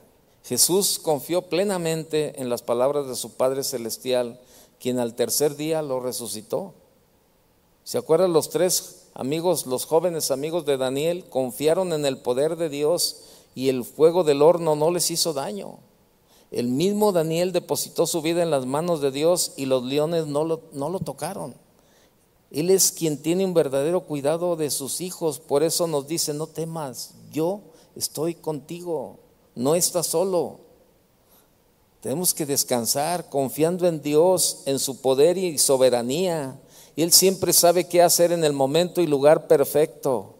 Jesús confió plenamente en las palabras de su Padre Celestial, quien al tercer día lo resucitó. ¿Se acuerdan los tres amigos, los jóvenes amigos de Daniel, confiaron en el poder de Dios y el fuego del horno no les hizo daño? El mismo Daniel depositó su vida en las manos de Dios y los leones no lo, no lo tocaron. Él es quien tiene un verdadero cuidado de sus hijos. Por eso nos dice, no temas, yo estoy contigo, no estás solo. Tenemos que descansar confiando en Dios, en su poder y soberanía. Él siempre sabe qué hacer en el momento y lugar perfecto.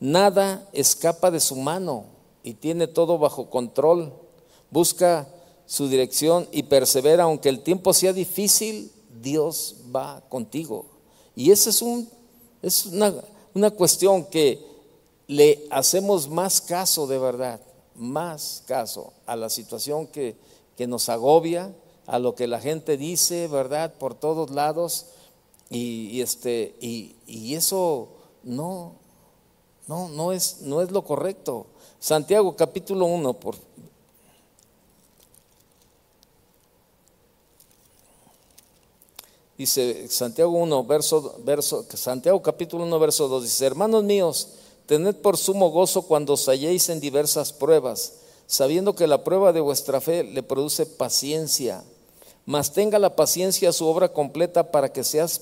Nada escapa de su mano y tiene todo bajo control. Busca su dirección y persevera, aunque el tiempo sea difícil, Dios va contigo. Y esa es, un, es una, una cuestión que le hacemos más caso de verdad, más caso a la situación que, que nos agobia, a lo que la gente dice, ¿verdad? Por todos lados. Y, este, y, y, eso no, no, no, es, no es lo correcto. Santiago capítulo 1, por, Dice Santiago 1, verso, verso, Santiago capítulo 1, verso 2, dice, hermanos míos, tened por sumo gozo cuando os halléis en diversas pruebas, sabiendo que la prueba de vuestra fe le produce paciencia, mas tenga la paciencia su obra completa para que seas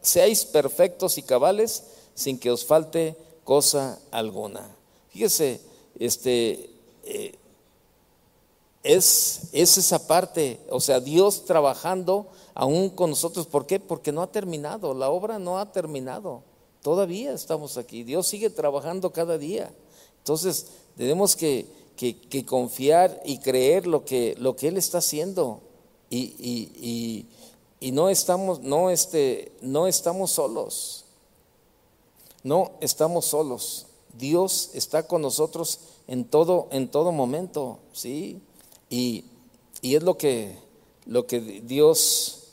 seáis perfectos y cabales sin que os falte cosa alguna. Fíjese, este, eh, es, es esa parte, o sea, Dios trabajando aún con nosotros. ¿Por qué? Porque no ha terminado, la obra no ha terminado. Todavía estamos aquí, Dios sigue trabajando cada día. Entonces, tenemos que, que, confiar y creer lo que, lo que Él está haciendo. Y, y, y, no, estamos, no, este, no estamos solos. No estamos solos. Dios está con nosotros en todo, en todo momento, ¿sí? Y, es lo que, lo que Dios,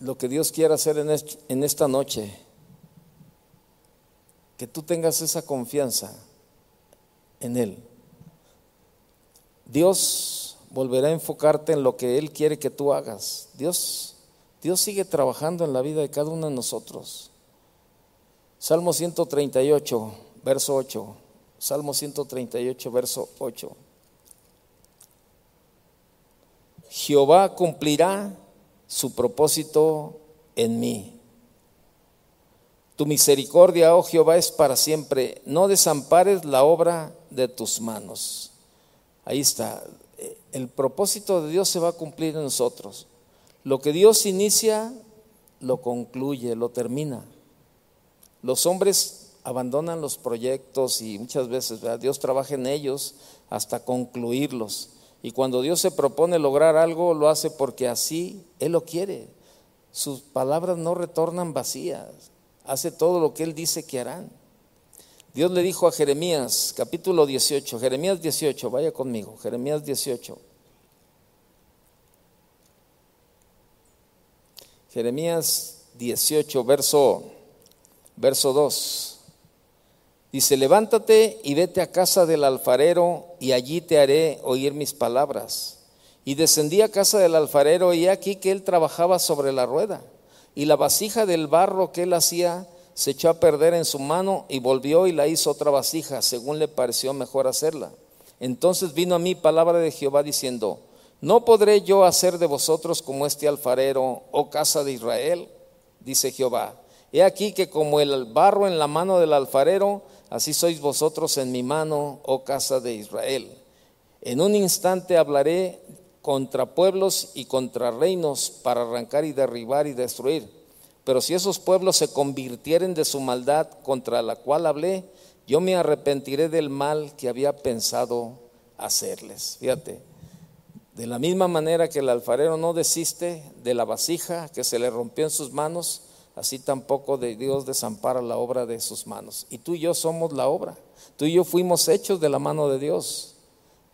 lo que Dios quiere hacer en, en esta noche. Que tú tengas esa confianza en Él. Dios volverá a enfocarte en lo que Él quiere que tú hagas. Dios, Dios sigue trabajando en la vida de cada uno de nosotros. Salmo 138, verso 8. Salmo 138, verso 8. Jehová cumplirá su propósito en mí. Tu misericordia, oh Jehová, es para siempre. No desampares la obra de tus manos. Ahí está. El propósito de Dios se va a cumplir en nosotros. Lo que Dios inicia, lo concluye, lo termina. Los hombres abandonan los proyectos y muchas veces Dios trabaja en ellos hasta concluirlos. Y cuando Dios se propone lograr algo, lo hace porque así Él lo quiere. Sus palabras no retornan vacías. Hace todo lo que Él dice que harán. Dios le dijo a Jeremías, capítulo 18, Jeremías 18, vaya conmigo, Jeremías 18. Jeremías 18, verso, verso 2. Dice, levántate y vete a casa del alfarero y allí te haré oír mis palabras. Y descendí a casa del alfarero y aquí que él trabajaba sobre la rueda. Y la vasija del barro que él hacía se echó a perder en su mano y volvió y la hizo otra vasija, según le pareció mejor hacerla. Entonces vino a mí palabra de Jehová diciendo, ¿no podré yo hacer de vosotros como este alfarero, oh casa de Israel? Dice Jehová. He aquí que como el barro en la mano del alfarero, Así sois vosotros en mi mano, oh casa de Israel. En un instante hablaré contra pueblos y contra reinos para arrancar y derribar y destruir. Pero si esos pueblos se convirtieren de su maldad contra la cual hablé, yo me arrepentiré del mal que había pensado hacerles. Fíjate, de la misma manera que el alfarero no desiste de la vasija que se le rompió en sus manos, así tampoco de Dios desampara la obra de sus manos. Y tú y yo somos la obra. Tú y yo fuimos hechos de la mano de Dios.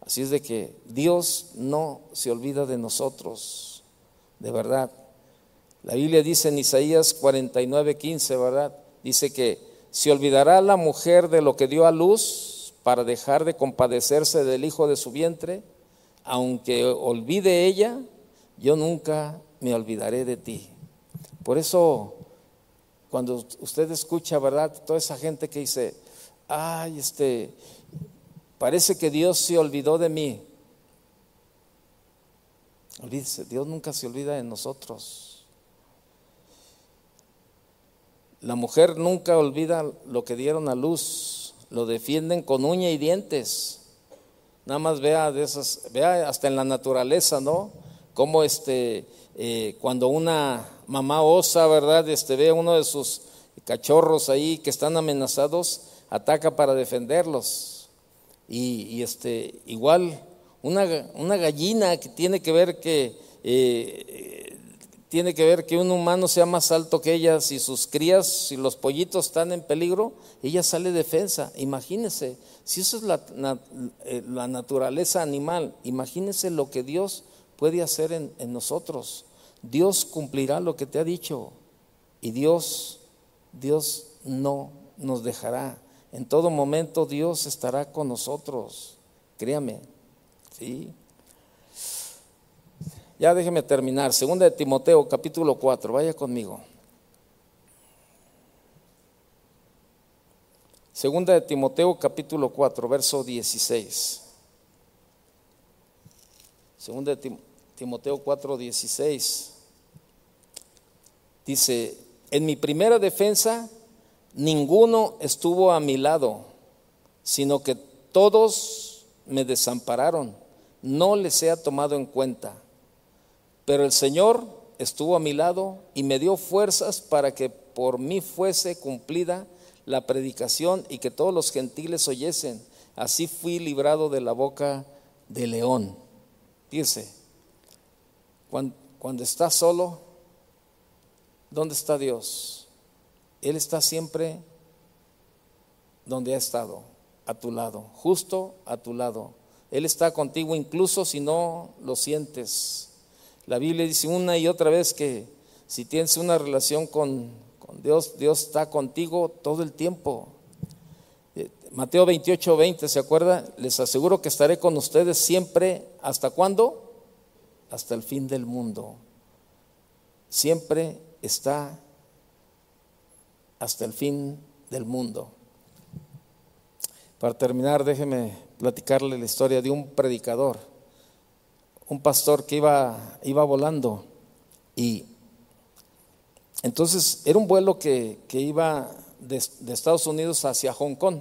Así es de que Dios no se olvida de nosotros, de verdad. La Biblia dice en Isaías 49, 15, ¿verdad? Dice que se olvidará la mujer de lo que dio a luz para dejar de compadecerse del hijo de su vientre, aunque olvide ella, yo nunca me olvidaré de ti. Por eso cuando usted escucha, ¿verdad? Toda esa gente que dice, ay, este, parece que Dios se olvidó de mí. Olvídese, Dios nunca se olvida de nosotros. La mujer nunca olvida lo que dieron a luz, lo defienden con uña y dientes. Nada más vea de esas, vea hasta en la naturaleza, ¿no? Como este, eh, cuando una mamá osa, ¿verdad? Este, ve a uno de sus cachorros ahí que están amenazados, ataca para defenderlos. Y, este, igual, una, una, gallina que tiene que ver que eh, tiene que ver que un humano sea más alto que ella, si sus crías, si los pollitos están en peligro, ella sale defensa. Imagínense, si eso es la, eh, naturaleza animal, imagínense lo que Dios puede hacer en, nosotros. Dios cumplirá lo que te ha dicho y Dios, Dios no nos dejará. En todo momento Dios estará con nosotros. Créame. ¿sí? Ya déjeme terminar. Segunda de Timoteo, capítulo 4, vaya conmigo. Segunda de Timoteo, capítulo 4, verso 16. Segunda de Timoteo 4, 16. Dice, en mi primera defensa, ninguno estuvo a mi lado, sino que todos me desampararon. No les he tomado en cuenta. Pero el Señor estuvo a mi lado y me dio fuerzas para que por mí fuese cumplida la predicación y que todos los gentiles oyesen. Así fui librado de la boca de león. Dice, cuando, cuando estás solo, ¿dónde está Dios? Él está siempre donde ha estado, a tu lado, justo a tu lado. Él está contigo incluso si no lo sientes. La Biblia dice una y otra vez que si tienes una relación con, Dios, Dios está contigo todo el tiempo. Eh, Mateo 28, 20, ¿se acuerda? Les aseguro que estaré con ustedes siempre. ¿Hasta cuándo? Hasta el fin del mundo. Siempre está hasta el fin del mundo. Para terminar, déjeme platicarle la historia de un predicador un pastor que iba, iba volando y entonces era un vuelo que, iba de, Estados Unidos hacia Hong Kong.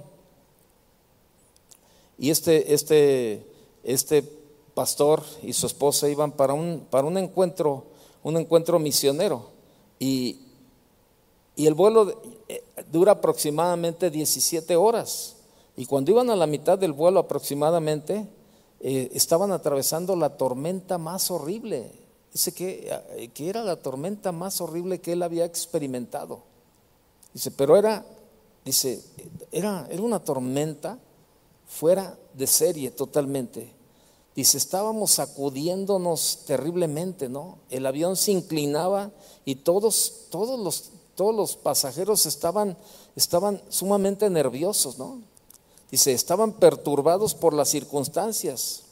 Y este, este, este pastor y su esposa iban para un, para un encuentro, un encuentro misionero. Y, y el vuelo eh, dura aproximadamente 17 horas. Y cuando iban a la mitad del vuelo aproximadamente, eh, estaban atravesando la tormenta más horrible. Dice que, eh, que era la tormenta más horrible que él había experimentado. Dice, pero era, dice, era, era una tormenta fuera de serie totalmente. Dice, estábamos sacudiéndonos terriblemente, ¿no? El avión se inclinaba y todos, todos los, todos los pasajeros estaban, estaban sumamente nerviosos, ¿no? Dice, estaban perturbados por las circunstancias.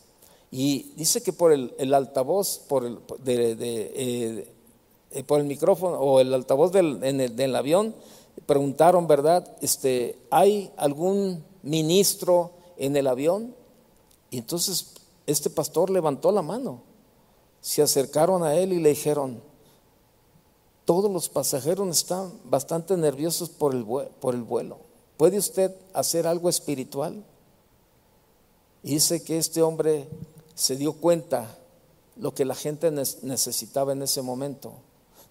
Y dice que por el, altavoz, por el, eh, eh, por el micrófono o el altavoz del, en el, avión, preguntaron, ¿verdad? Este, ¿Hay algún ministro en el avión? Y entonces este pastor levantó la mano. Se acercaron a él y le dijeron, todos los pasajeros están bastante nerviosos por el, por el vuelo. ¿Puede usted hacer algo espiritual? Dice que este hombre se dio cuenta lo que la gente necesitaba en ese momento.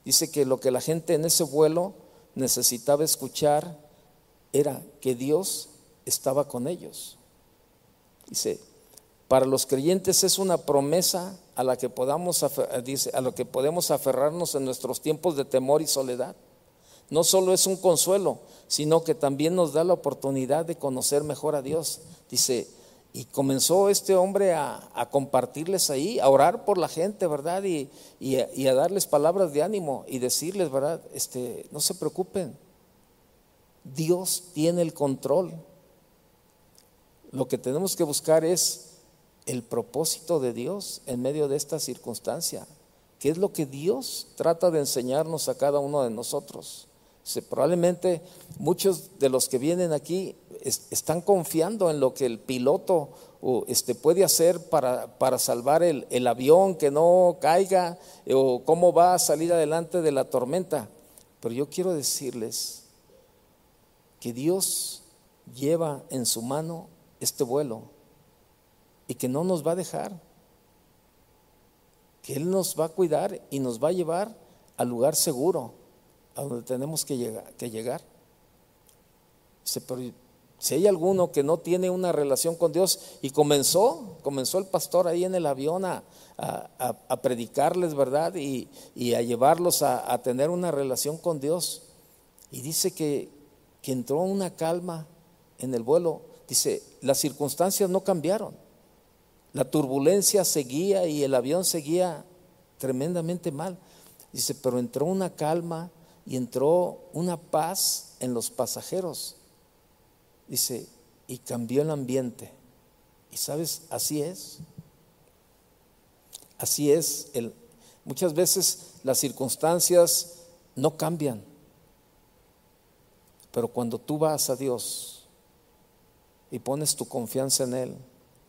Dice que lo que la gente en ese vuelo necesitaba escuchar era que Dios estaba con ellos. Dice, para los creyentes es una promesa a la que podamos dice, a lo que podemos aferrarnos en nuestros tiempos de temor y soledad no solo es un consuelo, sino que también nos da la oportunidad de conocer mejor a Dios. Dice, y comenzó este hombre a, compartirles ahí, a orar por la gente, ¿verdad? Y, a, darles palabras de ánimo y decirles, ¿verdad? Este, no se preocupen, Dios tiene el control. Lo que tenemos que buscar es el propósito de Dios en medio de esta circunstancia. ¿Qué es lo que Dios trata de enseñarnos a cada uno de nosotros? Probablemente muchos de los que vienen aquí están confiando en lo que el piloto este, puede hacer para, salvar el, el, avión, que no caiga, o cómo va a salir adelante de la tormenta. Pero yo quiero decirles que Dios lleva en su mano este vuelo y que no nos va a dejar, que Él nos va a cuidar y nos va a llevar al lugar seguro a donde tenemos que llegar. Que llegar. pero si hay alguno que no tiene una relación con Dios y comenzó, comenzó el pastor ahí en el avión a, predicarles, ¿verdad? Y, a llevarlos a, tener una relación con Dios. Y dice que, que entró una calma en el vuelo. Dice, las circunstancias no cambiaron. La turbulencia seguía y el avión seguía tremendamente mal. Dice, pero entró una calma y entró una paz en los pasajeros. Dice, y cambió el ambiente. Y sabes, así es. Así es el, Muchas veces las circunstancias no cambian, pero cuando tú vas a Dios y pones tu confianza en Él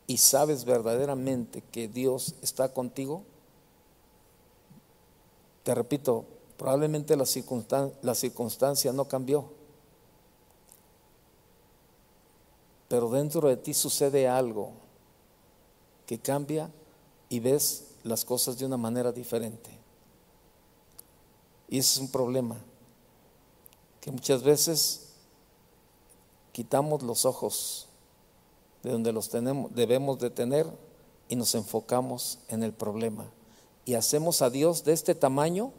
y sabes verdaderamente que Dios está contigo, te repito, probablemente la, circunstancia no cambió, pero dentro de ti sucede algo que cambia y ves las cosas de una manera diferente. Y ese es un problema, que muchas veces quitamos los ojos de donde los tenemos, debemos de tener y nos enfocamos en el problema. Y hacemos a Dios de este tamaño,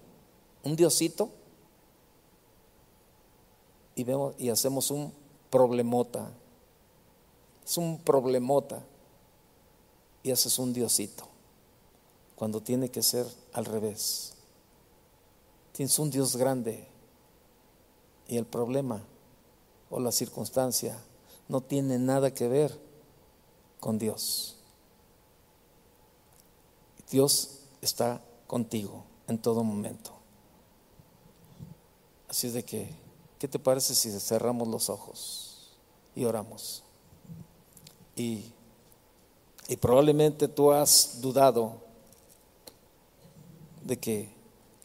un diosito, y, vemos, y hacemos un problemota. Es un problemota y haces un diosito, cuando tiene que ser al revés. Tienes un Dios grande y el problema o la circunstancia no tiene nada que ver con Dios. Dios está contigo en todo momento. Así es de que, ¿qué te parece si cerramos los ojos y oramos? Y, probablemente tú has dudado de que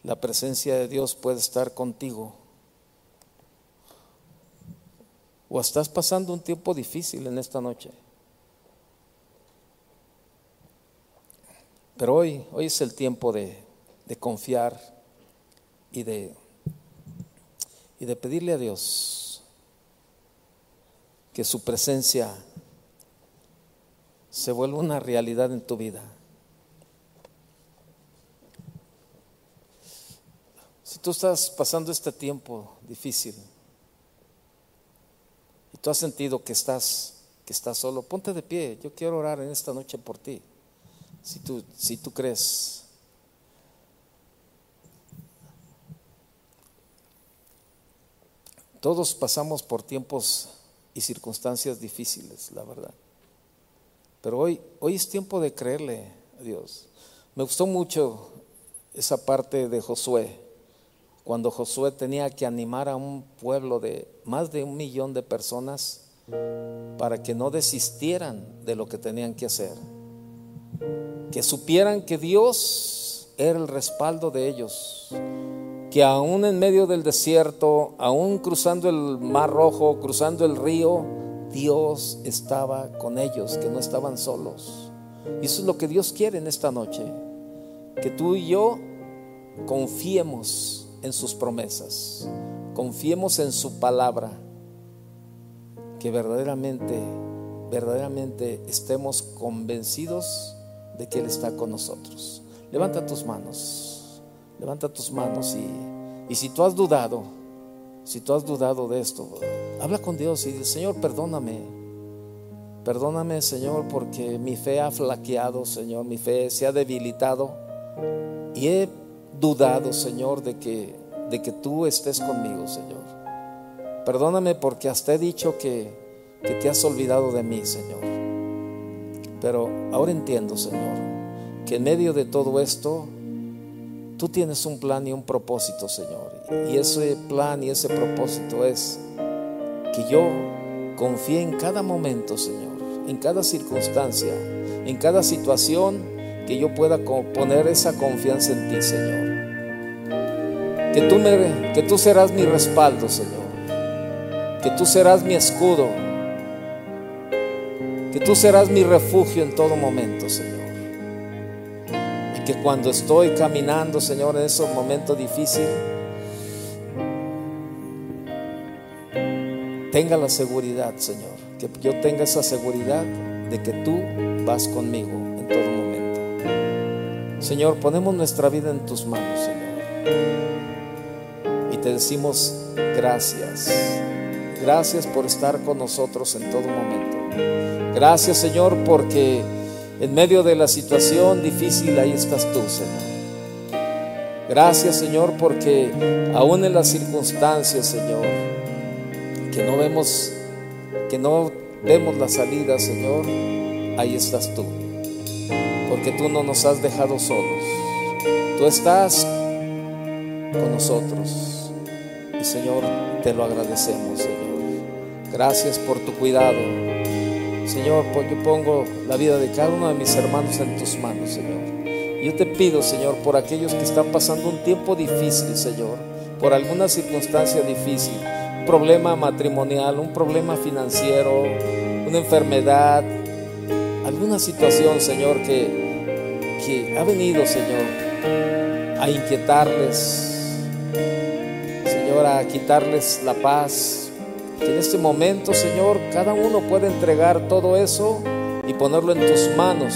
la presencia de Dios puede estar contigo. O estás pasando un tiempo difícil en esta noche. Pero hoy, hoy es el tiempo de, de confiar y de, y de pedirle a Dios que su presencia se vuelva una realidad en tu vida. Si tú estás pasando este tiempo difícil y tú has sentido que estás que estás solo, ponte de pie. Yo quiero orar en esta noche por ti si tú, si tú crees. Todos pasamos por tiempos y circunstancias difíciles, la verdad. Pero hoy, hoy es tiempo de creerle a Dios. Me gustó mucho esa parte de Josué, cuando Josué tenía que animar a un pueblo de más de un millón de personas para que no desistieran de lo que tenían que hacer que supieran que Dios era el respaldo de ellos, que aún en medio del desierto, aún cruzando el mar rojo, cruzando el río, Dios estaba con ellos, que no estaban solos. Y eso es lo que Dios quiere en esta noche, que tú y yo confiemos en sus promesas, confiemos en su palabra, que verdaderamente, verdaderamente estemos convencidos de que Él está con nosotros. Levanta tus manos, levanta tus manos y, y si tú has dudado, si tú has dudado de esto, habla con Dios y dice, Señor, perdóname. Perdóname, Señor, porque mi fe ha flaqueado, Señor, mi fe se ha debilitado y he dudado, Señor, de que, de que tú estés conmigo, Señor. Perdóname porque hasta he dicho que, que te has olvidado de mí, Señor. Pero ahora entiendo, Señor, que en medio de todo esto, tú tienes un plan y un propósito, Señor. Y ese plan y ese propósito es que yo confíe en cada momento, Señor, en cada circunstancia, en cada situación, que yo pueda poner esa confianza en ti, Señor. Que tú, me, que tú serás mi respaldo, Señor. Que tú serás mi escudo que tú serás mi refugio en todo momento, Señor. Que cuando estoy caminando, Señor, en esos momentos difíciles, tenga la seguridad, Señor, que yo tenga esa seguridad de que tú vas conmigo en todo momento. Señor, ponemos nuestra vida en tus manos, Señor. Y te decimos gracias. Gracias por estar con nosotros en todo momento. Gracias Señor porque en medio de la situación difícil ahí estás tú Señor. Gracias Señor porque aún en las circunstancias Señor que no vemos que no vemos la salida Señor, ahí estás tú. Porque tú no nos has dejado solos. Tú estás con nosotros. Y Señor, te lo agradecemos, Señor. Gracias por tu cuidado. Señor, pues yo pongo la vida de cada uno de mis hermanos en tus manos, Señor. Yo te pido, Señor, por aquellos que están pasando un tiempo difícil, Señor, por alguna circunstancia difícil, un problema matrimonial, un problema financiero, una enfermedad, alguna situación, Señor, que, que ha venido, Señor, a inquietarles, Señor, a quitarles la paz. Que en este momento, Señor, cada uno pueda entregar todo eso y ponerlo en tus manos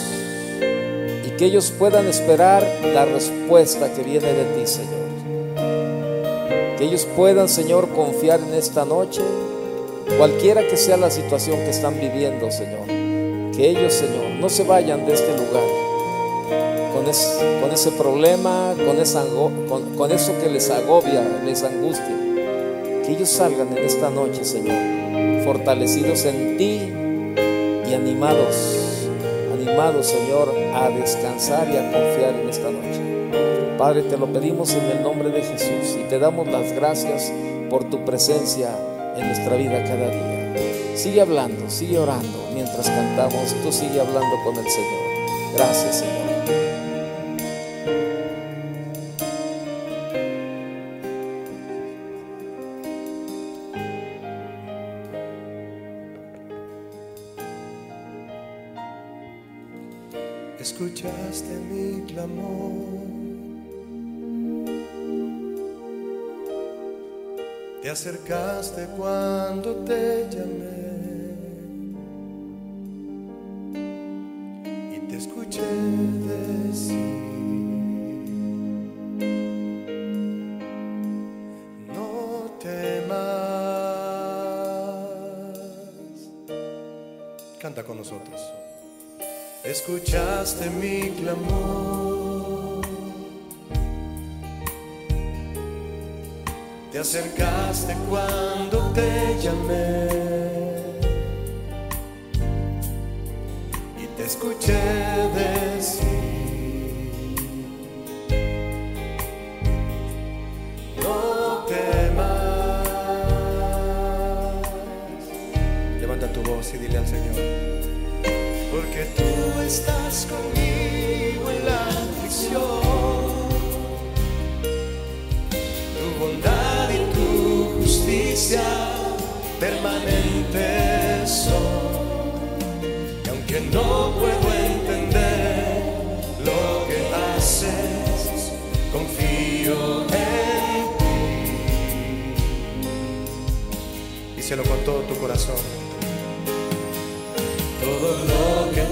y que ellos puedan esperar la respuesta que viene de ti, Señor. Que ellos puedan, Señor, confiar en esta noche, cualquiera que sea la situación que están viviendo, Señor. Que ellos, Señor, no se vayan de este lugar con, con ese problema, con, con eso que les agobia, les angustia. Que ellos salgan en esta noche, Señor, fortalecidos en ti y animados animados, Señor, a descansar y a confiar en esta noche. Padre, te lo pedimos en el nombre de Jesús y te damos las gracias por tu presencia en nuestra vida cada día. Sigue hablando, sigue orando mientras cantamos, tú sigue hablando con el Señor. Gracias, Señor. Escuchaste mi clamor. Te acercaste cuando te llamé Escuchaste mi clamor. Te acercaste cuando te llamé. Y aunque no puedo entender lo que haces, confío en ti. Díselo con todo tu corazón todo lo que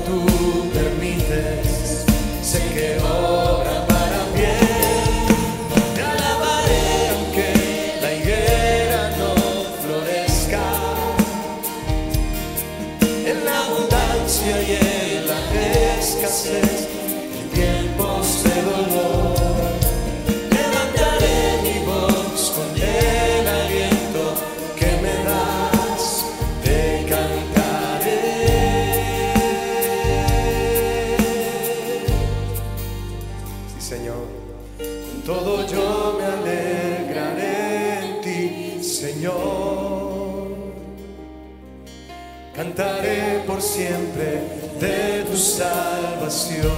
siempre de tu salvación.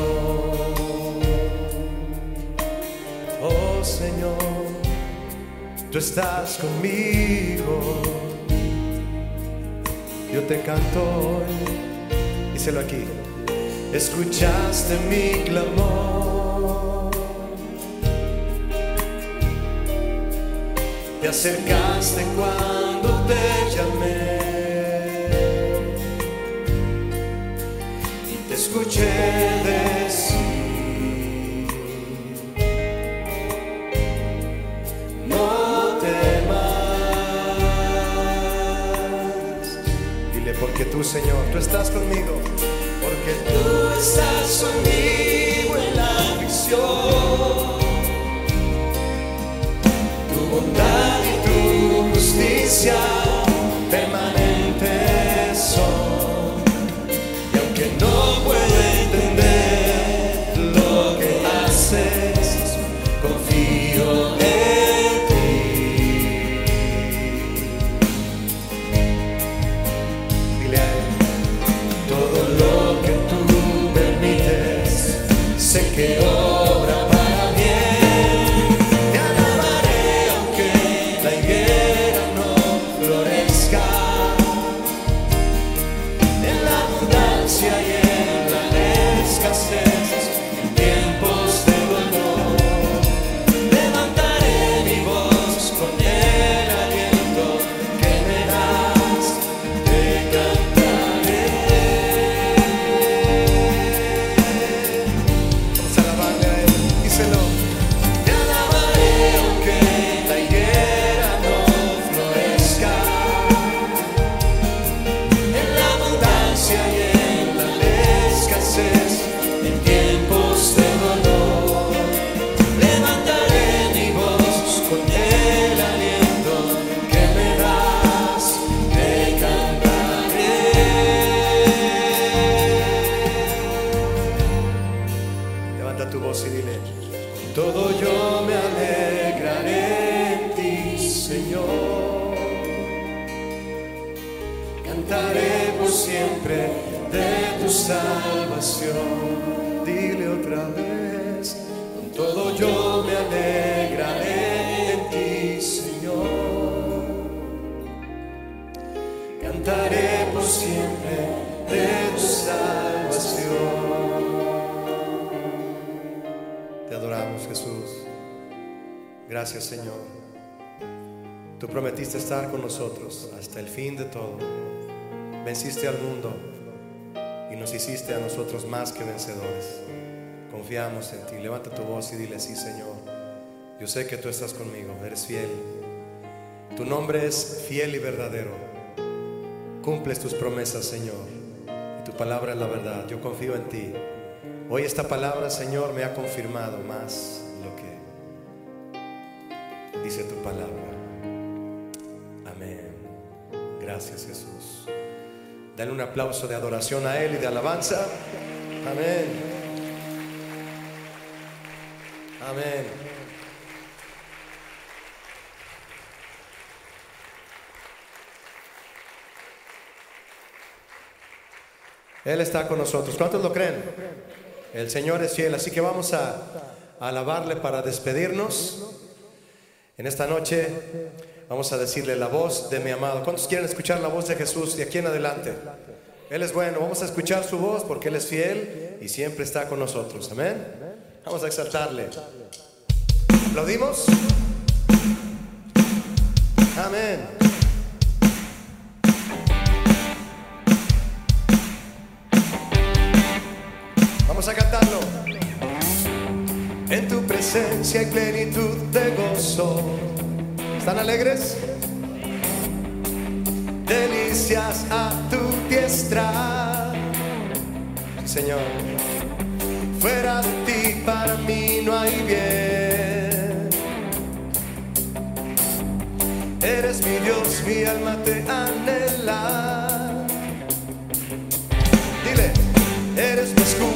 Oh Señor, tú estás conmigo. Yo te canto hoy, díselo aquí. Escuchaste mi clamor. Te acercaste cuando te llamé. Escuché decir. No temas. Dile, porque tú, Señor, tú estás conmigo. Porque tú estás conmigo en la aflicción. Tu bondad y tu justicia estar con nosotros hasta el fin de todo. Venciste al mundo y nos hiciste a nosotros más que vencedores. Confiamos en ti. Levanta tu voz y dile, sí, Señor. Yo sé que tú estás conmigo, eres fiel. Tu nombre es fiel y verdadero. Cumples tus promesas, Señor. Y tu palabra es la verdad. Yo confío en ti. Hoy esta palabra, Señor, me ha confirmado más lo que dice tu palabra. Gracias Jesús. Dale un aplauso de adoración a Él y de alabanza. Amén. Amén. Él está con nosotros. ¿Cuántos lo creen? El Señor es fiel, así que vamos a, a alabarle para despedirnos. En esta noche vamos a decirle la voz de mi amado. ¿Cuántos quieren escuchar la voz de Jesús de aquí en adelante? Él es bueno, vamos a escuchar su voz porque Él es fiel y siempre está con nosotros. Amén. Vamos a exaltarle. ¿Aplaudimos? Amén. Vamos a cantarlo. En tu presencia hay plenitud de gozo. ¿Están alegres? Delicias a tu diestra. Sí, Señor. Fuera de ti para mí no hay bien. Eres mi Dios, mi alma te anhela. Dile, eres mi escudo,